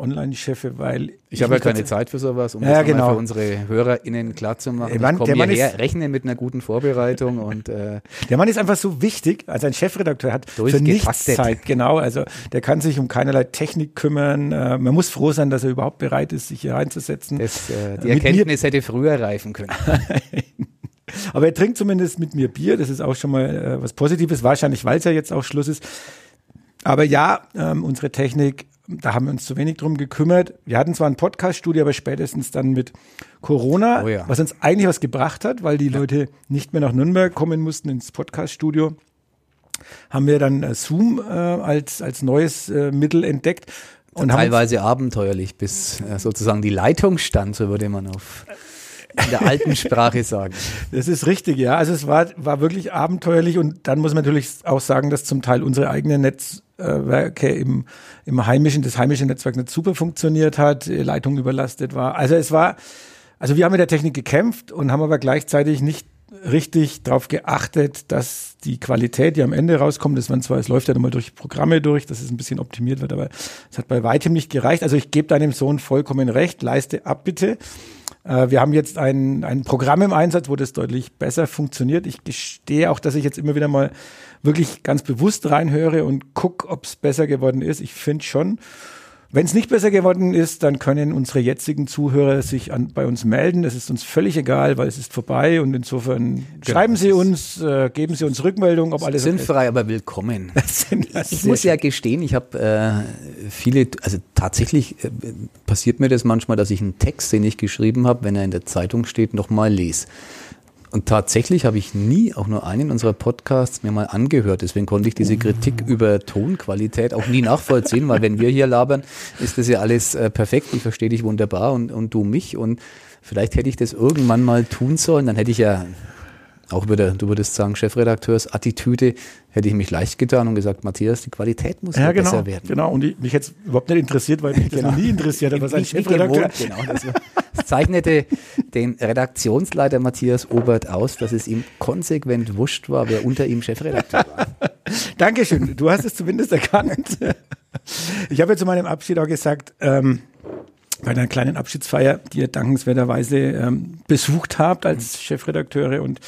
Online-Chefe, weil ich, habe ja keine Zeit für sowas, um ja, das genau. für unsere HörerInnen klarzumachen. Der Mann, ich komme hierher, rechne mit einer guten Vorbereitung und äh, der Mann ist einfach so wichtig, also ein Chefredakteur hat für nichts Zeit, genau, also der kann sich um keinerlei Technik kümmern, äh, man muss froh sein, dass er überhaupt bereit ist, sich hier einzusetzen. Das, äh, die Erkenntnis hätte früher reifen können. *laughs* Aber er trinkt zumindest mit mir Bier, das ist auch schon mal äh, was Positives, wahrscheinlich, weil es ja jetzt auch Schluss ist. Aber ja, ähm, unsere Technik da haben wir uns zu wenig drum gekümmert. Wir hatten zwar ein Podcast-Studio, aber spätestens dann mit Corona, oh ja. was uns eigentlich was gebracht hat, weil die ja. Leute nicht mehr nach Nürnberg kommen mussten ins Podcast-Studio, haben wir dann äh, Zoom äh, als, als neues äh, Mittel entdeckt. Und teilweise abenteuerlich, bis äh, sozusagen die Leitung stand, so würde man auf in der alten Sprache sagen. Das ist richtig, ja. Also es war, war wirklich abenteuerlich und dann muss man natürlich auch sagen, dass zum Teil unsere eigenen Netzwerke im, im heimischen, das heimische Netzwerk nicht super funktioniert hat, Leitung überlastet war. Also es war, also wir haben mit der Technik gekämpft und haben aber gleichzeitig nicht richtig darauf geachtet, dass die Qualität, die am Ende rauskommt, das waren zwar, es läuft ja nochmal durch Programme durch, dass es ein bisschen optimiert wird, aber es hat bei weitem nicht gereicht. Also ich gebe deinem Sohn vollkommen recht, leiste ab bitte. Äh, wir haben jetzt ein, ein Programm im Einsatz, wo das deutlich besser funktioniert. Ich gestehe auch, dass ich jetzt immer wieder mal wirklich ganz bewusst reinhöre und gucke, ob es besser geworden ist. Ich finde schon. Wenn es nicht besser geworden ist, dann können unsere jetzigen Zuhörer sich an, bei uns melden. Das ist uns völlig egal, weil es ist vorbei und insofern genau, schreiben Sie uns, äh, geben Sie uns Rückmeldung, ob alles sinnfrei, okay. aber willkommen. *laughs* ich, ich muss ja gestehen, ich habe äh, viele, also tatsächlich äh, passiert mir das manchmal, dass ich einen Text, den ich geschrieben habe, wenn er in der Zeitung steht, nochmal lese. Und tatsächlich habe ich nie auch nur einen unserer Podcasts mir mal angehört. Deswegen konnte ich diese Kritik über Tonqualität auch nie nachvollziehen, weil wenn wir hier labern, ist das ja alles äh, perfekt. Ich verstehe dich wunderbar und, und du mich. Und vielleicht hätte ich das irgendwann mal tun sollen. Dann hätte ich ja auch wieder, du würdest sagen, Chefredakteursattitüde, hätte ich mich leicht getan und gesagt, Matthias, die Qualität muss ja, genau, besser werden. Genau, und ich, mich jetzt überhaupt nicht interessiert, weil mich genau. das noch nie interessiert hat, was ein Chefredakteur... Gewohnt, genau, das, das zeichnete den Redaktionsleiter Matthias Obert aus, dass es ihm konsequent wurscht war, wer unter ihm Chefredakteur war. Dankeschön, du hast es zumindest erkannt. Ich habe ja zu meinem Abschied auch gesagt, ähm, bei einer kleinen Abschiedsfeier, die ihr dankenswerterweise ähm, besucht habt als Chefredakteure und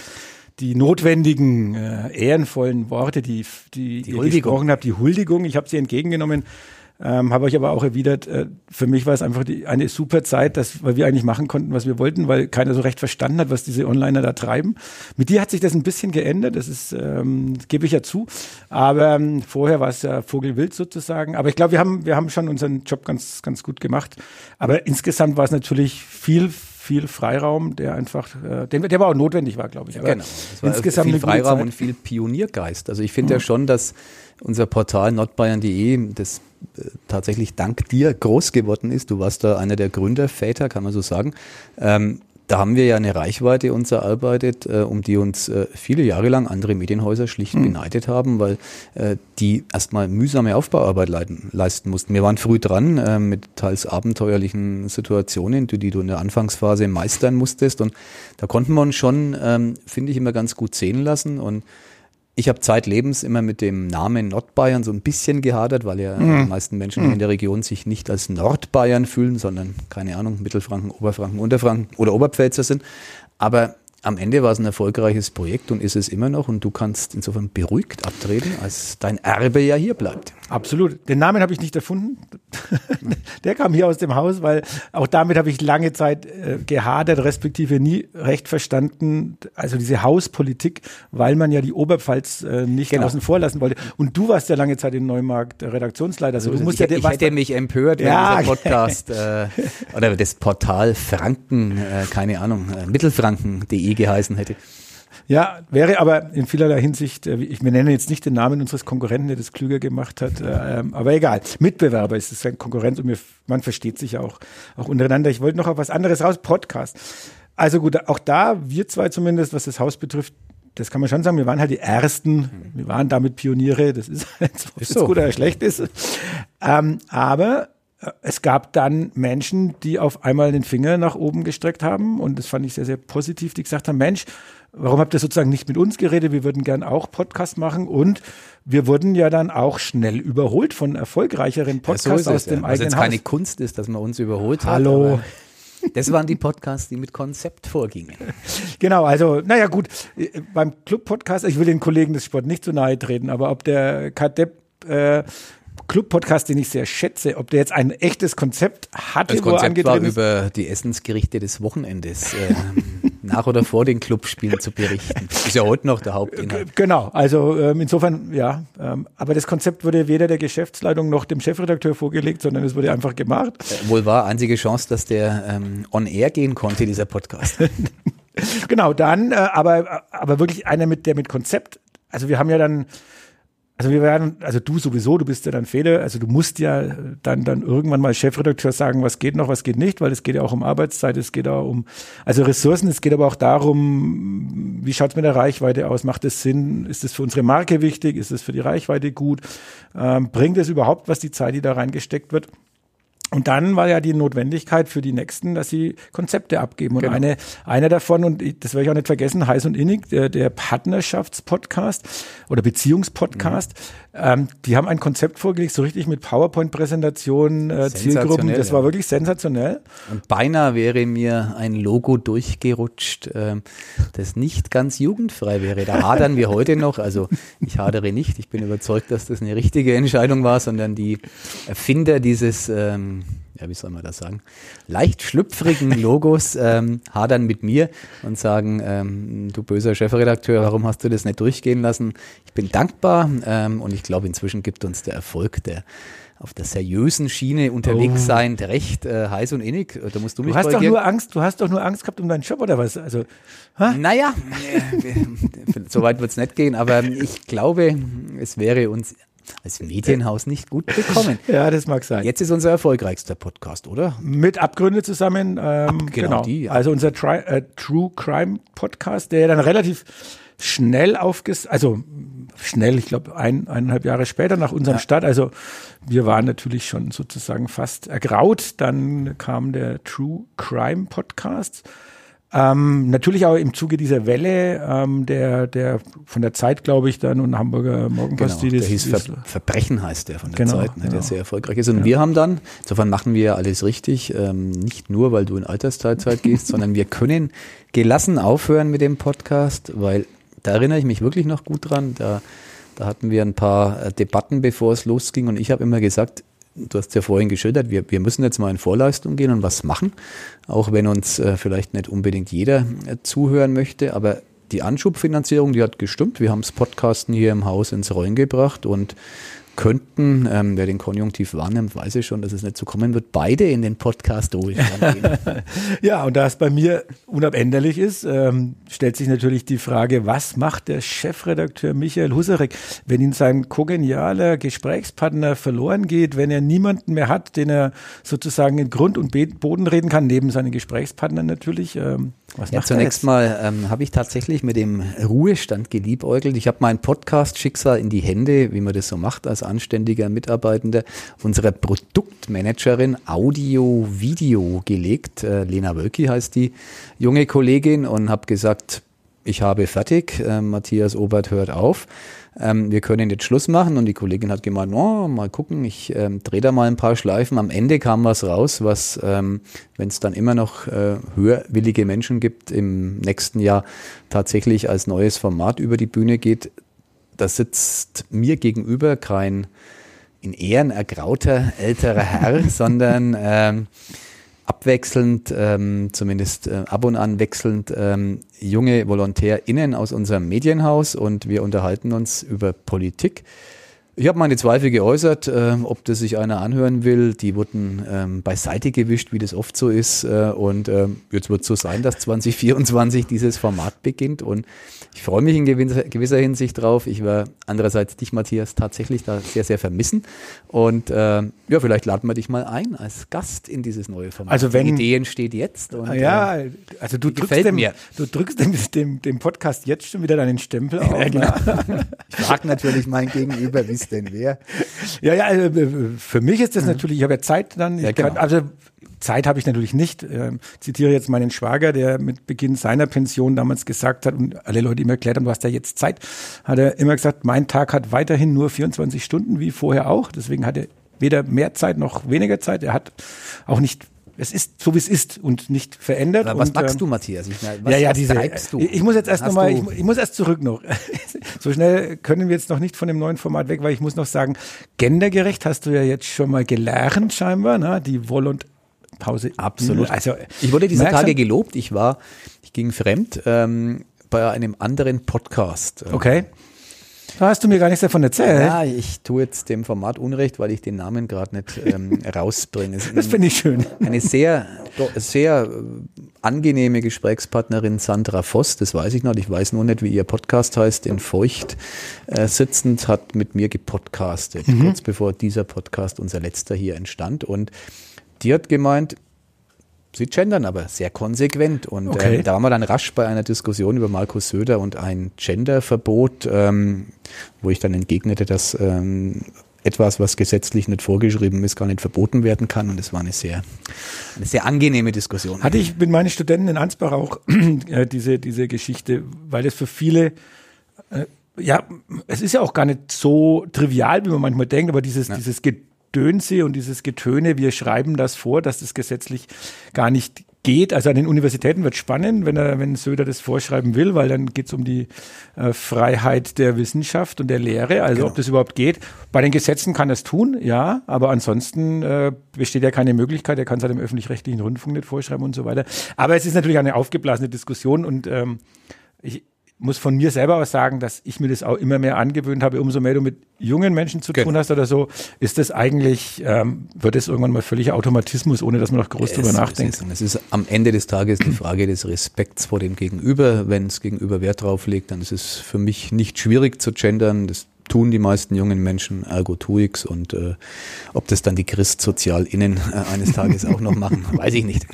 die notwendigen, äh, ehrenvollen Worte, die, die, die ihr gesprochen habt, die Huldigung, ich habe sie entgegengenommen ähm, habe euch aber auch erwidert, äh, für mich war es einfach die, eine super Zeit, dass, weil wir eigentlich machen konnten, was wir wollten, weil keiner so recht verstanden hat, was diese Onliner da treiben. Mit dir hat sich das ein bisschen geändert, das ist, ähm, gebe ich ja zu. Aber ähm, vorher war es ja Vogelwild sozusagen. Aber ich glaube, wir haben, wir haben schon unseren Job ganz, ganz gut gemacht. Aber insgesamt war es natürlich viel, viel Freiraum, der einfach, äh, der, der war auch notwendig war, glaube ich. Aber genau, es war insgesamt viel Freiraum und viel Pioniergeist. Also ich finde mhm. ja schon, dass unser Portal nordbayern.de, das äh, tatsächlich dank dir groß geworden ist. Du warst da einer der Gründerväter, kann man so sagen. Ähm, da haben wir ja eine Reichweite uns erarbeitet, äh, um die uns äh, viele Jahre lang andere Medienhäuser schlicht mhm. beneidet haben, weil äh, die erstmal mühsame Aufbauarbeit leiten, leisten mussten. Wir waren früh dran äh, mit teils abenteuerlichen Situationen, die, die, du in der Anfangsphase meistern musstest. Und da konnten wir uns schon, ähm, finde ich, immer ganz gut sehen lassen. Und ich habe zeitlebens immer mit dem Namen Nordbayern so ein bisschen gehadert, weil ja mhm. die meisten Menschen mhm. in der Region sich nicht als Nordbayern fühlen, sondern, keine Ahnung, Mittelfranken, Oberfranken, Unterfranken oder Oberpfälzer sind. Aber am Ende war es ein erfolgreiches Projekt und ist es immer noch und du kannst insofern beruhigt abtreten, als dein Erbe ja hier bleibt. Absolut. Den Namen habe ich nicht erfunden. *laughs* Der kam hier aus dem Haus, weil auch damit habe ich lange Zeit äh, gehadert, respektive nie recht verstanden. Also diese Hauspolitik, weil man ja die Oberpfalz äh, nicht genau. außen vor lassen wollte. Und du warst ja lange Zeit in Neumarkt Redaktionsleiter. Also du musst ich, ja, ich hätte mich empört, wenn ja, dieser *laughs* Podcast äh, oder das Portal Franken, äh, keine Ahnung, äh, geheißen hätte. Ja, wäre aber in vielerlei Hinsicht, äh, ich nenne jetzt nicht den Namen unseres Konkurrenten, der das klüger gemacht hat, äh, ähm, aber egal. Mitbewerber ist es ein Konkurrent und man versteht sich auch, auch untereinander. Ich wollte noch auf was anderes raus, Podcast. Also gut, auch da, wir zwei zumindest, was das Haus betrifft, das kann man schon sagen, wir waren halt die Ersten, wir waren damit Pioniere, das ist, *laughs* ob es so. gut oder schlecht ist. Ähm, aber es gab dann Menschen, die auf einmal den Finger nach oben gestreckt haben und das fand ich sehr, sehr positiv, die gesagt haben, Mensch, warum habt ihr sozusagen nicht mit uns geredet? Wir würden gern auch Podcast machen und wir wurden ja dann auch schnell überholt von erfolgreicheren Podcasts ja, so aus dem ja. eigenen Was jetzt keine Kunst ist, dass man uns überholt Hallo. hat. Hallo. Das waren die Podcasts, die mit Konzept vorgingen. *laughs* Genau, also, naja, gut, beim Club-Podcast, ich will den Kollegen des Sport nicht zu nahe treten, aber ob der Kadepp äh, Club-Podcast, den ich sehr schätze, ob der jetzt ein echtes Konzept hatte, das Konzept wo er war ist. über die Essensgerichte des Wochenendes äh, *laughs* nach oder vor den Clubspielen zu berichten. Ist ja heute noch der Hauptinhalt. Genau, also ähm, insofern ja, ähm, aber das Konzept wurde weder der Geschäftsleitung noch dem Chefredakteur vorgelegt, sondern es wurde einfach gemacht. Äh, wohl war einzige Chance, dass der ähm, on air gehen konnte, dieser Podcast. *laughs* genau, dann, äh, aber aber wirklich einer mit der mit Konzept. Also wir haben ja dann also wir werden, also du sowieso, du bist ja dann Fehler, also du musst ja dann, dann irgendwann mal Chefredakteur sagen, was geht noch, was geht nicht, weil es geht ja auch um Arbeitszeit, es geht auch um, also Ressourcen, es geht aber auch darum, wie schaut es mit der Reichweite aus, macht es Sinn, ist es für unsere Marke wichtig, ist es für die Reichweite gut, ähm, bringt es überhaupt was, die Zeit, die da reingesteckt wird. Und dann war ja die Notwendigkeit für die Nächsten, dass sie Konzepte abgeben. Und genau. eine, einer davon, und das werde ich auch nicht vergessen, heiß und innig, der, der Partnerschaftspodcast oder Beziehungspodcast, mhm. Ähm, die haben ein Konzept vorgelegt, so richtig mit PowerPoint-Präsentationen, äh, Zielgruppen. Das war wirklich sensationell. Und beinahe wäre mir ein Logo durchgerutscht, äh, das nicht ganz jugendfrei wäre. Da hadern wir heute noch. Also ich hadere nicht. Ich bin überzeugt, dass das eine richtige Entscheidung war, sondern die Erfinder dieses ähm, ja, wie soll man das sagen, leicht schlüpfrigen *laughs* Logos ähm, hadern mit mir und sagen, ähm, du böser Chefredakteur, warum hast du das nicht durchgehen lassen? Ich bin dankbar ähm, und ich glaube, inzwischen gibt uns der Erfolg der auf der seriösen Schiene unterwegs oh. sein, recht äh, heiß und innig. Da musst du mich du hast doch nur Angst, du hast doch nur Angst gehabt um deinen Job oder was? Also, ha? Naja, *laughs* so weit wird es nicht gehen, aber ich glaube, es wäre uns als Medienhaus nicht gut bekommen. *laughs* ja, das mag sein. Jetzt ist unser erfolgreichster Podcast, oder? Mit Abgründe zusammen. Ähm, Ab, genau, genau. Die, ja. Also unser Tri äh, True Crime Podcast, der dann relativ schnell aufges, also schnell, ich glaube ein, eineinhalb Jahre später nach unserem ja. Start. Also wir waren natürlich schon sozusagen fast ergraut. Dann kam der True Crime Podcast ähm, natürlich auch im Zuge dieser Welle, ähm, der, der von der Zeit, glaube ich, dann und Hamburger Morgenpost. Genau, der hieß Ver Verbrechen heißt der von der genau, Zeit, ne, genau. der sehr erfolgreich ist. Und ja. wir haben dann, insofern machen wir alles richtig, ähm, nicht nur, weil du in Altersteilzeit gehst, *laughs* sondern wir können gelassen aufhören mit dem Podcast, weil da erinnere ich mich wirklich noch gut dran. Da, da hatten wir ein paar äh, Debatten, bevor es losging und ich habe immer gesagt, du hast ja vorhin geschildert, wir, wir müssen jetzt mal in Vorleistung gehen und was machen, auch wenn uns äh, vielleicht nicht unbedingt jeder äh, zuhören möchte, aber die Anschubfinanzierung, die hat gestimmt. Wir haben das Podcasten hier im Haus ins Rollen gebracht und könnten, ähm, wer den Konjunktiv wahrnimmt, weiß ich schon, dass es nicht so kommen wird, beide in den Podcast gehen. *laughs* ja, und da es bei mir unabänderlich ist, ähm, stellt sich natürlich die Frage, was macht der Chefredakteur Michael Husarek, wenn ihm sein kogenialer Gesprächspartner verloren geht, wenn er niemanden mehr hat, den er sozusagen in Grund und Boden reden kann, neben seinen Gesprächspartnern natürlich. Ähm, Was ja, zunächst mal ähm, habe ich tatsächlich mit dem Ruhestand geliebäugelt. Ich habe mein Podcast-Schicksal in die Hände, wie man das so macht als anständiger Mitarbeitender, unserer Produktmanagerin Audio-Video gelegt. Äh, Lena Wölki heißt die junge Kollegin und habe gesagt, ich habe fertig, äh, Matthias Obert hört auf ähm, wir können jetzt Schluss machen. Und die Kollegin hat gemeint, oh, mal gucken, ich ähm, drehe da mal ein paar Schleifen. Am Ende kam was raus, was, ähm, wenn es dann immer noch äh, höherwillige Menschen gibt, im nächsten Jahr tatsächlich als neues Format über die Bühne geht. Da sitzt mir gegenüber kein in Ehren ergrauter älterer Herr, *laughs* sondern ähm, abwechselnd, ähm, zumindest äh, ab und an wechselnd, ähm, junge VolontärInnen aus unserem Medienhaus und wir unterhalten uns über Politik. Ich habe meine Zweifel geäußert, äh, ob das sich einer anhören will. Die wurden ähm, beiseite gewischt, wie das oft so ist. Äh, und ähm, jetzt wird es so sein, dass 2024 *laughs* dieses Format beginnt. Und ich freue mich in gewisser, gewisser Hinsicht drauf. Ich werde andererseits dich, Matthias, tatsächlich da sehr, sehr vermissen. Und äh, ja, vielleicht laden wir dich mal ein als Gast in dieses neue Format. Also wenn, Die Idee entsteht jetzt. Und, ja, äh, also du drückst, dem, mir. du drückst dem, dem, dem Podcast jetzt schon wieder deinen Stempel *laughs* auf. Ja, genau. ich frage natürlich mein Gegenüber, wie es denn wäre. *laughs* Ja, ja, also äh, für mich ist das natürlich, ich habe ja Zeit dann, ja, genau. kann, also Zeit habe ich natürlich nicht. Ähm, zitiere jetzt meinen Schwager, der mit Beginn seiner Pension damals gesagt hat und alle Leute ihm erklärt haben, du hast ja jetzt Zeit, hat er immer gesagt, mein Tag hat weiterhin nur 24 Stunden wie vorher auch. Deswegen hat er weder mehr Zeit noch weniger Zeit. Er hat auch nicht es ist so wie es ist und nicht verändert. Aber was und, magst ähm, du, Matthias? Ich, was, ja, ja, diese, du? Ich muss jetzt erst nochmal, ich, ich muss erst zurück noch. *laughs* so schnell können wir jetzt noch nicht von dem neuen Format weg, weil ich muss noch sagen, gendergerecht hast du ja jetzt schon mal gelernt scheinbar, ne? die Woll- Pause. Absolut. Also, ich wurde diese Tage gelobt. Ich war, ich ging fremd ähm, bei einem anderen Podcast. Okay. Da hast du mir gar nichts davon erzählt. Ja, ich tue jetzt dem Format Unrecht, weil ich den Namen gerade nicht ähm, *laughs* rausbringe. Das finde ich schön. Eine sehr, sehr äh, angenehme Gesprächspartnerin Sandra Voss, das weiß ich noch. Ich weiß nur nicht, wie ihr Podcast heißt. In Feucht äh, sitzend hat mit mir gepodcastet, mhm. kurz bevor dieser Podcast, unser letzter hier entstand. Und die hat gemeint, sie gendern aber sehr konsequent. Und okay. ähm, da waren wir dann rasch bei einer Diskussion über Markus Söder und ein Genderverbot, ähm, wo ich dann entgegnete, dass ähm, etwas, was gesetzlich nicht vorgeschrieben ist, gar nicht verboten werden kann. Und es war eine sehr, eine sehr angenehme Diskussion. Hatte ich mit meinen Studenten in Ansbach auch *clears throat* äh, diese, diese Geschichte, weil es für viele äh, ja, es ist ja auch gar nicht so trivial, wie man manchmal denkt, aber dieses, ja. dieses Gedönse und dieses Getöne, wir schreiben das vor, dass das gesetzlich gar nicht geht. Also an den Universitäten wird spannend, wenn er, wenn Söder das vorschreiben will, weil dann geht es um die äh, Freiheit der Wissenschaft und der Lehre, also genau. ob das überhaupt geht. Bei den Gesetzen kann er es tun, ja, aber ansonsten äh, besteht ja keine Möglichkeit, er kann es halt im öffentlich-rechtlichen Rundfunk nicht vorschreiben und so weiter. Aber es ist natürlich eine aufgeblasene Diskussion und ähm, ich, muss von mir selber aus sagen, dass ich mir das auch immer mehr angewöhnt habe. Umso mehr du mit jungen Menschen zu genau. tun hast oder so, ist das eigentlich, ähm, wird es irgendwann mal völliger Automatismus, ohne dass man noch groß es, drüber nachdenkt. Es ist, es ist am Ende des Tages die Frage des Respekts vor dem Gegenüber. Wenn es Gegenüber Wert drauf legt, dann ist es für mich nicht schwierig zu gendern. Das tun die meisten jungen Menschen, ergo tu ich's. Und äh, ob das dann die Christsozialinnen äh, eines Tages auch noch machen, *laughs* weiß ich nicht.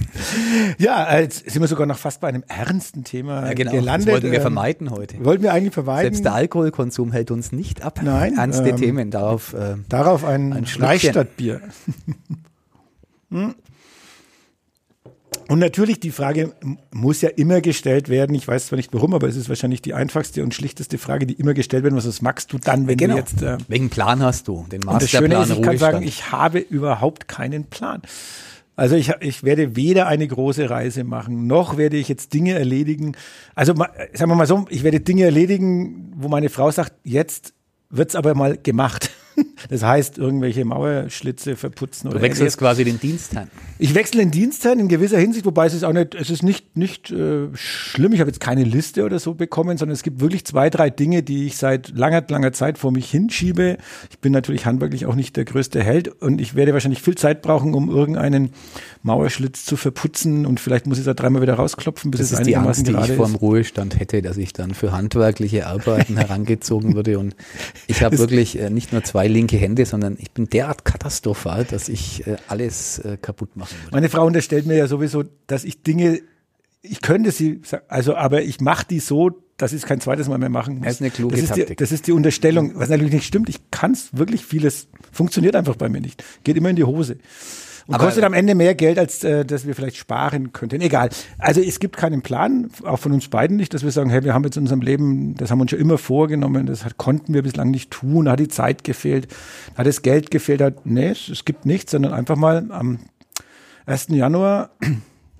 Ja, jetzt sind wir sogar noch fast bei einem ernsten Thema ja, genau. gelandet. Das wollten wir ähm, vermeiden heute. Wollten wir eigentlich vermeiden. Selbst der Alkoholkonsum hält uns nicht ab. Nein. Ernste ähm, Themen, darauf. Äh, darauf ein, ein Reichstadtbier. *laughs* hm? Und natürlich, die Frage muss ja immer gestellt werden. Ich weiß zwar nicht warum, aber es ist wahrscheinlich die einfachste und schlichteste Frage, die immer gestellt werden muss. Was magst du dann, wenn genau. du jetzt. Äh, Welchen Plan hast du? Den Masterplan und das Schöne ist, ich kann sagen, ich habe überhaupt keinen Plan. Also ich, ich werde weder eine große Reise machen, noch werde ich jetzt Dinge erledigen. Also sagen wir mal so, ich werde Dinge erledigen, wo meine Frau sagt, jetzt wird's aber mal gemacht. Das heißt, irgendwelche Mauerschlitze verputzen. Du wechselst quasi den Dienstherrn. Ich wechsle den Dienstherrn in gewisser Hinsicht, wobei es ist auch nicht, es ist nicht, nicht äh, schlimm. Ich habe jetzt keine Liste oder so bekommen, sondern es gibt wirklich zwei, drei Dinge, die ich seit langer, langer Zeit vor mich hinschiebe. Ich bin natürlich handwerklich auch nicht der größte Held und ich werde wahrscheinlich viel Zeit brauchen, um irgendeinen Mauerschlitz zu verputzen und vielleicht muss ich da dreimal wieder rausklopfen, bis das es ist einigermaßen die Angst, die ich vor dem Ruhestand hätte, dass ich dann für handwerkliche Arbeiten *laughs* herangezogen würde und ich habe wirklich äh, nicht nur zwei linke Hände, sondern ich bin derart katastrophal, dass ich äh, alles äh, kaputt machen würde. Meine Frau unterstellt mir ja sowieso, dass ich Dinge ich könnte sie, also, aber ich mache die so, dass ich es kein zweites Mal mehr machen muss. Das ist eine kluge das ist Taktik. Die, das ist die Unterstellung, was natürlich nicht stimmt. Ich kann es wirklich vieles, funktioniert einfach bei mir nicht. Geht immer in die Hose. Und Aber- kostet am Ende mehr Geld, als äh, dass wir vielleicht sparen könnten. Egal. Also es gibt keinen Plan, auch von uns beiden nicht, dass wir sagen, hey, wir haben jetzt in unserem Leben, das haben wir uns schon immer vorgenommen, das hat, konnten wir bislang nicht tun, da hat die Zeit gefehlt, da hat das Geld gefehlt. Hat, nee, es, es gibt nichts, sondern einfach mal am 1. Januar,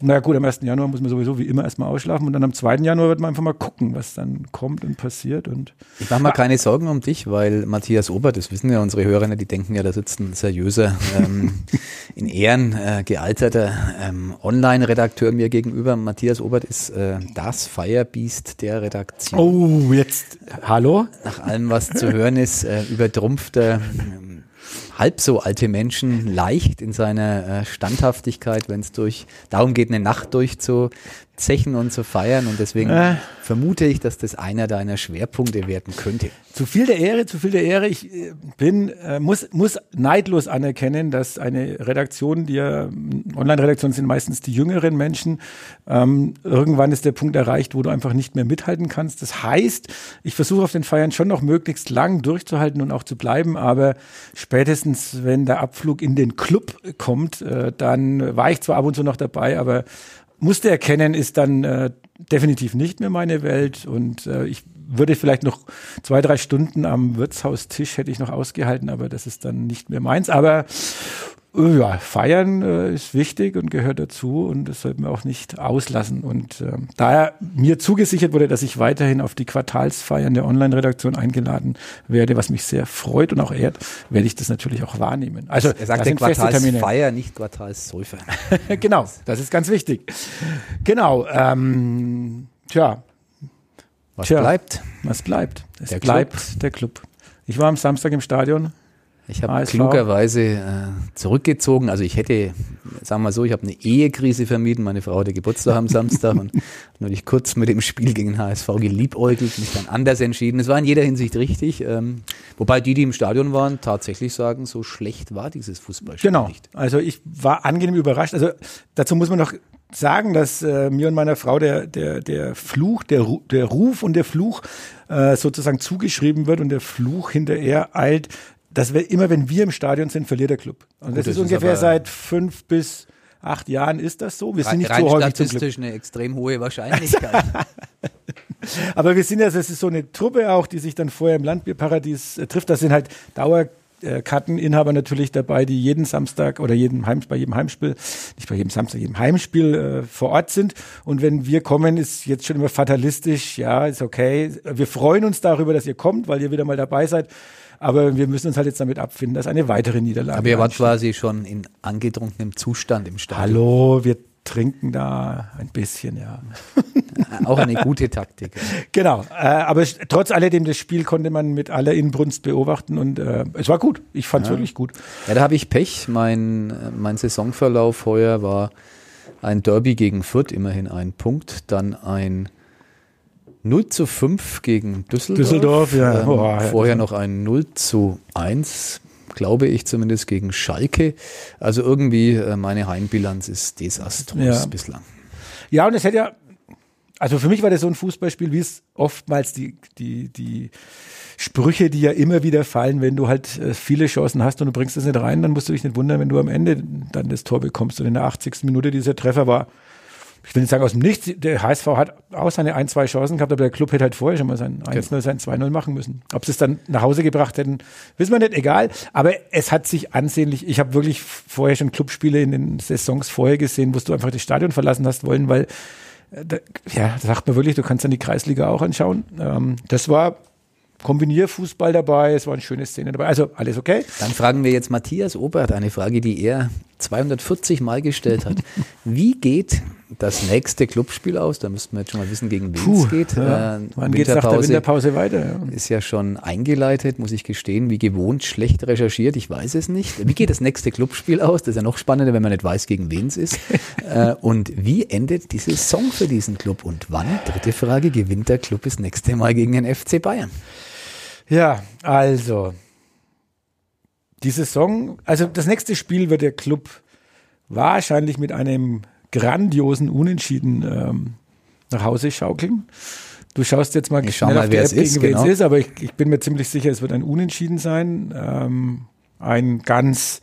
naja gut, am 1. Januar muss man sowieso wie immer erstmal ausschlafen und dann am 2. Januar wird man einfach mal gucken, was dann kommt und passiert und Ich mache mir keine Sorgen um dich, weil Matthias Obert, das wissen ja unsere Hörer, die denken ja, da sitzt ein seriöser, ähm, *laughs* in Ehren äh, gealterter ähm, Online-Redakteur mir gegenüber. Matthias Obert ist äh, das Firebeast der Redaktion. Oh, jetzt, hallo? Nach allem, was zu hören ist, äh, übertrumpft er ähm, halb so alte Menschen leicht in seiner äh, Standhaftigkeit, wenn es durch darum geht, eine Nacht durchzuzechen und zu feiern. Und deswegen Äh. vermute ich, dass das einer deiner Schwerpunkte werden könnte. Zu viel der Ehre, zu viel der Ehre. Ich äh, bin, äh, muss, muss neidlos anerkennen, dass eine Redaktion, die ja, Online-Redaktionen sind meistens die jüngeren Menschen, ähm, irgendwann ist der Punkt erreicht, wo du einfach nicht mehr mithalten kannst. Das heißt, ich versuche auf den Feiern schon noch möglichst lang durchzuhalten und auch zu bleiben, aber spätestens, wenn der Abflug in den Club kommt, äh, dann war ich zwar ab und zu noch dabei, aber musste erkennen, ist dann äh, definitiv nicht mehr meine Welt und äh, ich würde vielleicht noch zwei, drei Stunden am Wirtshaustisch hätte ich noch ausgehalten, aber das ist dann nicht mehr meins. Aber ja, feiern äh, ist wichtig und gehört dazu und das sollten wir auch nicht auslassen. Und äh, daher mir zugesichert wurde, dass ich weiterhin auf die Quartalsfeiern der Online-Redaktion eingeladen werde, was mich sehr freut und auch ehrt, werde ich das natürlich auch wahrnehmen. Also Er sagt. Quartalsfeier, nicht Quartalssäufer. *laughs* genau, das ist ganz wichtig. Genau. Ähm, tja, Was Tja. bleibt? was bleibt? Es Der bleibt der Club. Ich war am Samstag im Stadion. Ich habe klugerweise äh, zurückgezogen. Also ich hätte, sagen wir mal so, ich habe eine Ehekrise vermieden. Meine Frau hatte Geburtstag am Samstag und *laughs* nur ich kurz mit dem Spiel gegen HSV geliebäugelt, mich dann anders entschieden. Es war in jeder Hinsicht richtig. Ähm, wobei die, die im Stadion waren, tatsächlich sagen, so schlecht war dieses Fußballspiel Genau. nicht. Also ich war angenehm überrascht. Also dazu muss man noch sagen, dass äh, mir und meiner Frau der, der, der Fluch, der, Ru- der Ruf und der Fluch äh, sozusagen zugeschrieben wird und der Fluch hinterher eilt, dass wir immer, wenn wir im Stadion sind, verliert der Club. Und das das ist ungefähr seit fünf bis acht Jahren ist das so. Wir sind nicht Rein so häufig statistisch eine extrem hohe Wahrscheinlichkeit. *laughs* Aber wir sind ja, das ist so eine Truppe auch, die sich dann vorher im Landbierparadies äh, trifft. Da sind halt Dauerkarteninhaber natürlich dabei, die jeden Samstag oder jeden Heim, bei jedem Heimspiel, nicht bei jedem Samstag, jedem Heimspiel äh, vor Ort sind. Und wenn wir kommen, ist jetzt schon immer fatalistisch, ja, ist okay. Wir freuen uns darüber, dass ihr kommt, weil ihr wieder mal dabei seid. Aber wir müssen uns halt jetzt damit abfinden, dass eine weitere Niederlage Aber ihr wart quasi schon in angetrunkenem Zustand im Stadion. Hallo, wir trinken da ein bisschen, ja. *laughs* Auch eine gute Taktik. Genau, äh, aber trotz alledem, das Spiel konnte man mit aller Inbrunst beobachten und äh, es war gut. Ich fand es wirklich gut. Ja, da habe ich Pech. Mein, mein Saisonverlauf heuer war ein Derby gegen Fürth, immerhin ein Punkt, dann ein 0 zu 5 gegen Düsseldorf. Düsseldorf, ja. Ähm, Oh, ja, vorher noch ein 0 zu 1, glaube ich zumindest, gegen Schalke. Also irgendwie äh, meine Heimbilanz ist desaströs Ja. bislang. Ja, und es hätte ja, also für mich war das so ein Fußballspiel, wie es oftmals die, die, die Sprüche, die ja immer wieder fallen, wenn du halt äh, viele Chancen hast und du bringst das nicht rein, dann musst du dich nicht wundern, wenn du am Ende dann das Tor bekommst. Und in der 80. Minute dieser Treffer war, ich will nicht sagen aus dem Nichts, der HSV hat auch seine ein, zwei Chancen gehabt, aber der Club hätte halt vorher schon mal sein 1-0, sein 2-0 machen müssen. Ob sie es dann nach Hause gebracht hätten, wissen wir nicht, egal. Aber es hat sich ansehnlich, ich habe wirklich vorher schon Clubspiele in den Saisons vorher gesehen, wo du einfach das Stadion verlassen hast wollen, weil äh, da, ja, da sagt man wirklich, du kannst dann die Kreisliga auch anschauen. Ähm, das war Kombinierfußball dabei, es waren schöne Szenen dabei. Also alles okay. Dann fragen wir jetzt Matthias Obert eine Frage, die er 240 Mal gestellt hat. *laughs* Wie geht das nächste Clubspiel aus? Da müssten wir jetzt schon mal wissen, gegen wen es geht. ja. Äh, Wann geht's nach der Winterpause weiter? Ja. ist ja schon eingeleitet, muss ich gestehen, wie gewohnt schlecht recherchiert, ich weiß es nicht. Wie geht das nächste Clubspiel aus? Das ist ja noch spannender, wenn man nicht weiß, gegen wen es ist. *laughs* äh, und wie endet die Saison für diesen Club? Und wann, dritte Frage, gewinnt der Club das nächste Mal gegen den FC Bayern? Ja, also die Saison, also das nächste Spiel wird der Club wahrscheinlich mit einem grandiosen Unentschieden ähm, nach Hause schaukeln. Du schaust jetzt mal Ich schau schnell mal, auf die wer App es ist, wen genau. es ist, aber ich, ich bin mir ziemlich sicher, es wird ein Unentschieden sein. Ähm, ein ganz,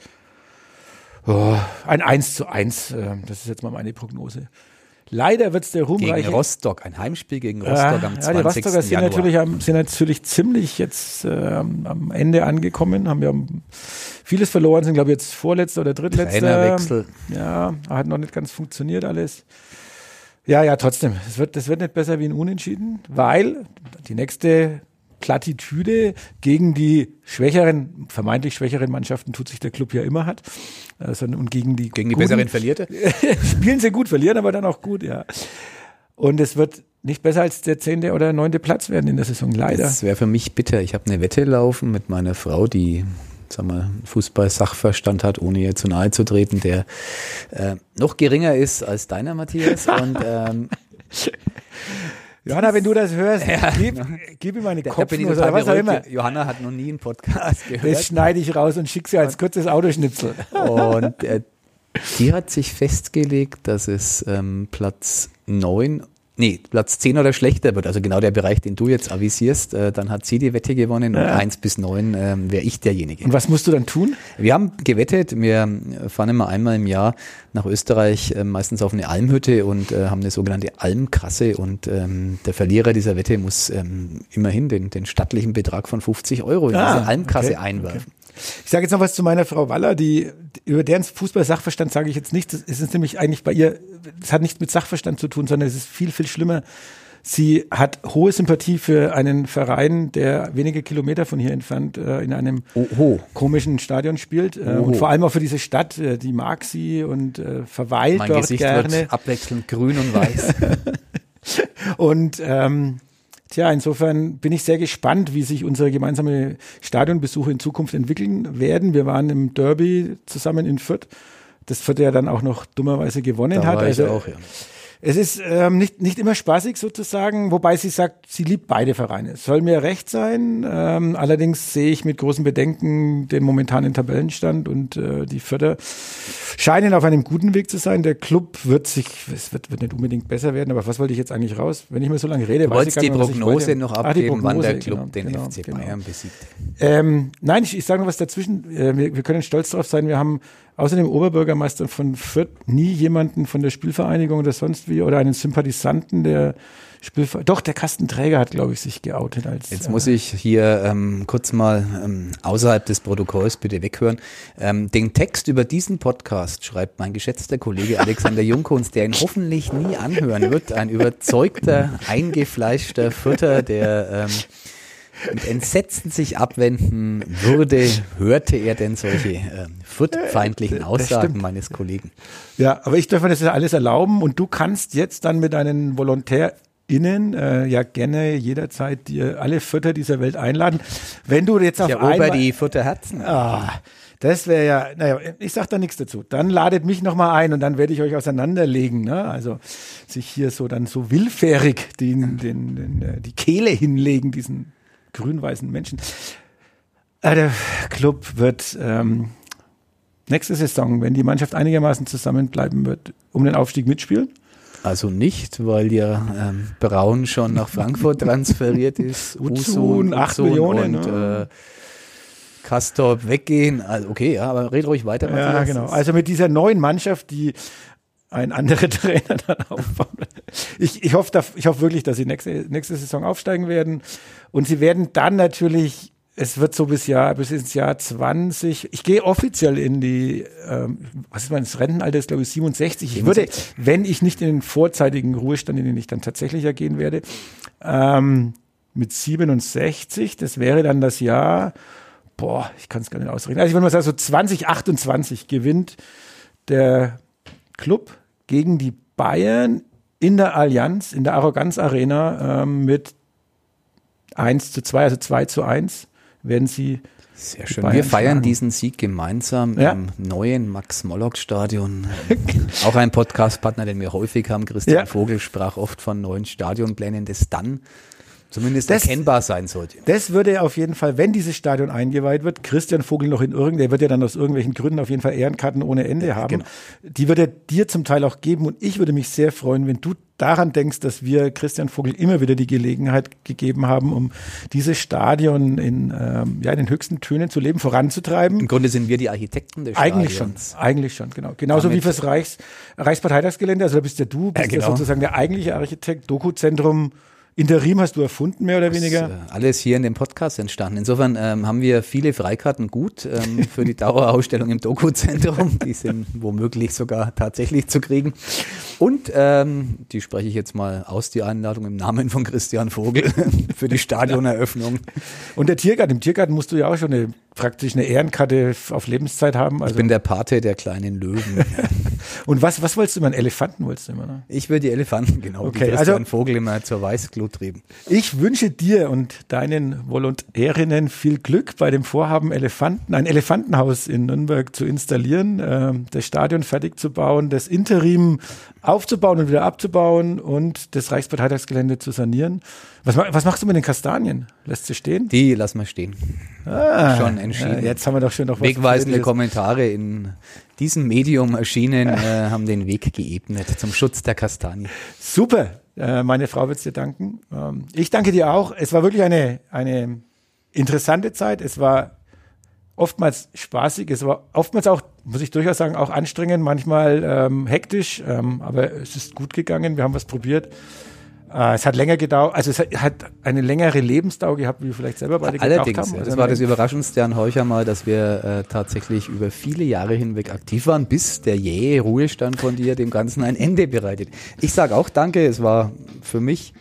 oh, ein 1 zu 1. Äh, das ist jetzt mal meine Prognose. Leider wird es der Gegen ruhmreiche Rostock, ein Heimspiel gegen ja, Rostock am ja, 20. die Rostocker sind Januar. natürlich, am, sind natürlich ziemlich jetzt äh, am am Ende angekommen, haben ja vieles verloren, sind glaube ich jetzt vorletzter oder drittletzter. Trainerwechsel. Ja, hat noch nicht ganz funktioniert alles. Ja, ja, trotzdem, es wird, das wird nicht besser wie ein Unentschieden, weil die nächste Plattitüde gegen die schwächeren, vermeintlich schwächeren Mannschaften tut sich der Club ja immer hat. Also, und gegen die, Gegen die guten- besseren Verlierte? *laughs* spielen sie gut, verlieren aber dann auch gut, ja. Und es wird nicht besser als der zehnte oder neunte Platz werden in der Saison, leider. Das wäre für mich bitter. Ich habe eine Wette laufen mit meiner Frau, die sag mal, Fußball-Sachverstand hat, ohne ihr zu nahe zu treten, der äh, noch geringer ist als deiner, Matthias. *laughs* Und ähm, Johanna, wenn du das hörst, gib, gib ihm meine ich Kopfnuss oder was auch immer. beruhigt. Johanna hat noch nie einen Podcast Das gehört. schneide ich raus und schicke sie als kurzes Autoschnitzel. Und äh, die hat sich festgelegt, dass es ähm, Platz 9, nee, Platz 10 oder schlechter wird. Also genau der Bereich, den du jetzt avisierst. Äh, dann hat sie die Wette gewonnen und Ja. 1 bis 9 ähm, wäre ich derjenige. Und was musst du dann tun? Wir haben gewettet, wir fahren immer einmal im Jahr nach Österreich, äh, meistens auf eine Almhütte und äh, haben eine sogenannte Almkasse und ähm, der Verlierer dieser Wette muss ähm, immerhin den, den stattlichen Betrag von 50 Euro in Ah, diese Almkasse okay, einwerfen. Ich sage jetzt noch was zu meiner Frau Waller, die über deren Fußball-Sachverstand sage ich jetzt nichts. Es ist nämlich eigentlich bei ihr, es hat nichts mit Sachverstand zu tun, sondern es ist viel, viel schlimmer. Sie hat hohe Sympathie für einen Verein, der wenige Kilometer von hier entfernt äh, in einem Oho. komischen Stadion spielt. Äh, Oho. und vor allem auch für diese Stadt, äh, die mag sie und äh, verweilt Mein dort Gesicht gerne. wird abwechselnd grün und weiß. *laughs* Und ähm, tja, insofern bin ich sehr gespannt, wie sich unsere gemeinsame Stadionbesuche in Zukunft entwickeln werden. Wir waren im Derby zusammen in Fürth, das Fürth ja dann auch noch dummerweise gewonnen Da hat. war ich Also auch, ja. Es ist ähm, nicht, nicht immer spaßig sozusagen, wobei sie sagt, sie liebt beide Vereine. Es soll mir recht sein. Ähm, allerdings sehe ich mit großen Bedenken den momentanen Tabellenstand und äh, die Förder scheinen auf einem guten Weg zu sein. Der Club wird sich, es wird, wird nicht unbedingt besser werden, aber was wollte ich jetzt eigentlich raus? Wenn ich mir so lange rede, Du weiß ich die gar nicht, ich Prognose noch Ach, die abgeben, wann der Prognose, Club genau, den genau, FC genau. Bayern besiegt. Ähm, nein, ich, ich sage noch was dazwischen. Äh, wir, wir können stolz darauf sein. Wir haben außer dem Oberbürgermeister von Fürth nie jemanden von der Spielvereinigung oder sonst wie oder einen Sympathisanten der Spielver Doch, der Kastenträger hat, glaube ich, sich geoutet als. Jetzt muss ich hier ähm, kurz mal ähm, außerhalb des Protokolls bitte weghören. Ähm, den Text über diesen Podcast schreibt mein geschätzter Kollege Alexander Junkunz, der ihn hoffentlich nie anhören wird. Ein überzeugter, eingefleischter Fürther, der ähm, mit Entsetzen sich abwenden würde, hörte er denn solche ähm, Fürth-feindlichen Aussagen stimmt. meines Kollegen. Ja, aber ich darf mir das ja alles erlauben und du kannst jetzt dann mit deinen VolontärInnen äh, ja gerne jederzeit dir alle Fütter dieser Welt einladen. Wenn du jetzt auf erober einmal, die Fürther Herzen. Ah, das wäre ja, naja, ich sag da nichts dazu. Dann ladet mich nochmal ein und dann werde ich euch auseinanderlegen. Ne? Also sich hier so dann so willfährig den, den, den, äh, die Kehle hinlegen, diesen grün-weißen Menschen. Äh, der Club wird ähm, nächste Saison, wenn die Mannschaft einigermaßen zusammenbleiben wird, um den Aufstieg mitspielen. Also nicht, weil ja ähm, Braun schon nach Frankfurt *laughs* transferiert ist. Uzun, acht Uzun Millionen, Und ne? äh, Kastorp weggehen. Also okay, ja, aber red ruhig weiter. Ja, genau. Also mit dieser neuen Mannschaft, die ein anderer *laughs* Trainer dann aufbaut. Ich, ich, hoffe, ich hoffe wirklich, dass sie nächste, nächste Saison aufsteigen werden. Und sie werden dann natürlich, es wird so bis Jahr, bis ins Jahr 20. Ich gehe offiziell in die, ähm, was ist mein das Rentenalter ist, glaube ich, 67. Ich würde, wenn ich nicht in den vorzeitigen Ruhestand, in den ich dann tatsächlich ja gehen werde, ähm, mit 67, das wäre dann das Jahr, boah, ich kann es gar nicht ausrechnen. Also ich würde mal sagen, so 2028 gewinnt der Club gegen die Bayern in der Allianz, in der Arroganz Arena ähm, mit 1 zu 2, also 2 zu 1 werden sie Sehr schön. Wir feiern diesen Sieg gemeinsam Ja. im neuen Max-Mollock-Stadion. *laughs* Auch ein Podcastpartner, den wir häufig haben. Christian Ja. Vogel sprach oft von neuen Stadionplänen des Dann. Zumindest Das- erkennbar sein sollte. Das würde auf jeden Fall, wenn dieses Stadion eingeweiht wird, Christian Vogel noch in irgendeinem, der wird ja dann aus irgendwelchen Gründen auf jeden Fall Ehrenkarten ohne Ende haben. genau. Die würde er dir zum Teil auch geben und ich würde mich sehr freuen, wenn du daran denkst, dass wir Christian Vogel immer wieder die Gelegenheit gegeben haben, um dieses Stadion in, ähm, ja, in den höchsten Tönen zu leben, voranzutreiben. Im Grunde sind wir die Architekten des Eigentlich schon, Stadions. eigentlich schon, genau. Genauso Damit- wie fürs Reichs, Reichsparteitagsgelände, also da bist ja du, bist ja, genau. sozusagen der eigentliche Architekt, Dokuzentrum, Interim hast du erfunden, mehr oder weniger. Ist, äh, alles hier in dem Podcast entstanden. Insofern ähm, haben wir viele Freikarten gut ähm, für die *laughs* Dauerausstellung im Doku-Zentrum. Die sind womöglich sogar tatsächlich zu kriegen. Und ähm, die spreche ich jetzt mal aus, die Einladung im Namen von Christian Vogel *laughs* für die *laughs* Stadioneröffnung. Und der Tiergarten, im Tiergarten musst du ja auch schon eine, praktisch eine Ehrenkarte auf Lebenszeit haben. Ich Also, bin der Pate der kleinen Löwen. *laughs* und was, was wolltest du immer? Einen Elefanten wolltest du immer, ne? Ich will die Elefanten, genau Okay, also- Vogel immer zur Weißglut trieben. Ich wünsche dir und deinen Volontärinnen viel Glück bei dem Vorhaben, Elefanten, ein Elefantenhaus in Nürnberg zu installieren, ähm, das Stadion fertig zu bauen, das Interim aufzubauen und wieder abzubauen und das Reichsparteitagsgelände zu sanieren. Was, was machst du mit den Kastanien? Lässt sie stehen? Die lassen wir stehen. Ah, Schon entschieden. Ja, jetzt haben wir doch schon noch was Wegweisende. Kommentare in diesem Medium erschienen, äh, haben den Weg geebnet zum Schutz der Kastanie. Super. Äh, meine Frau wird es dir danken. Ähm, ich danke dir auch. Es war wirklich eine, eine interessante Zeit. Es war oftmals spaßig. Es war oftmals auch, muss ich durchaus sagen, auch anstrengend, manchmal ähm, hektisch. Ähm, aber es ist gut gegangen. Wir haben was probiert. Äh, es hat länger gedauert. Also es hat, eine längere Lebensdauer gehabt, wie wir vielleicht selber beide gedacht Allerdings, haben. ja, Also das war das Überraschendste an Heucher mal, dass wir äh, tatsächlich über viele Jahre hinweg aktiv waren, bis der jähe Ruhestand von dir dem Ganzen ein Ende bereitet. Ich sage auch danke, es war für mich,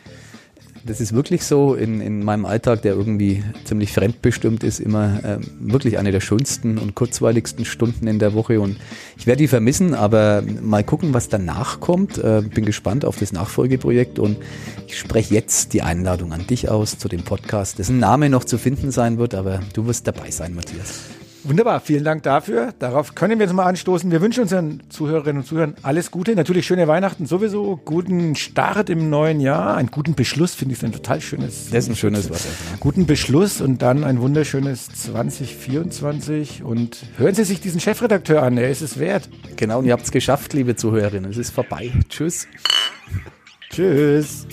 das ist wirklich so in, in meinem Alltag, der irgendwie ziemlich fremdbestimmt ist, immer ähm, wirklich eine der schönsten und kurzweiligsten Stunden in der Woche und ich werde die vermissen, aber mal gucken, was danach kommt. Äh, bin gespannt auf das Nachfolgeprojekt und ich spreche jetzt die Einladung an dich aus zu dem Podcast, dessen Name noch zu finden sein wird, aber du wirst dabei sein, Matthias. Wunderbar, vielen Dank dafür. Darauf können wir jetzt mal anstoßen. Wir wünschen unseren Zuhörerinnen und Zuhörern alles Gute. Natürlich schöne Weihnachten sowieso, guten Start im neuen Jahr, einen guten Beschluss, finde ich ein total schönes. Das ist ein schönes Wort. ja. Guten Beschluss und dann ein wunderschönes 2024. Und hören Sie sich diesen Chefredakteur an, er ist es wert. Genau, und ihr habt es geschafft, liebe Zuhörerinnen. Es ist vorbei. Tschüss. Tschüss.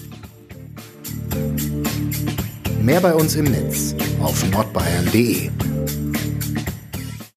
Mehr bei uns im Netz auf nordbayern.de.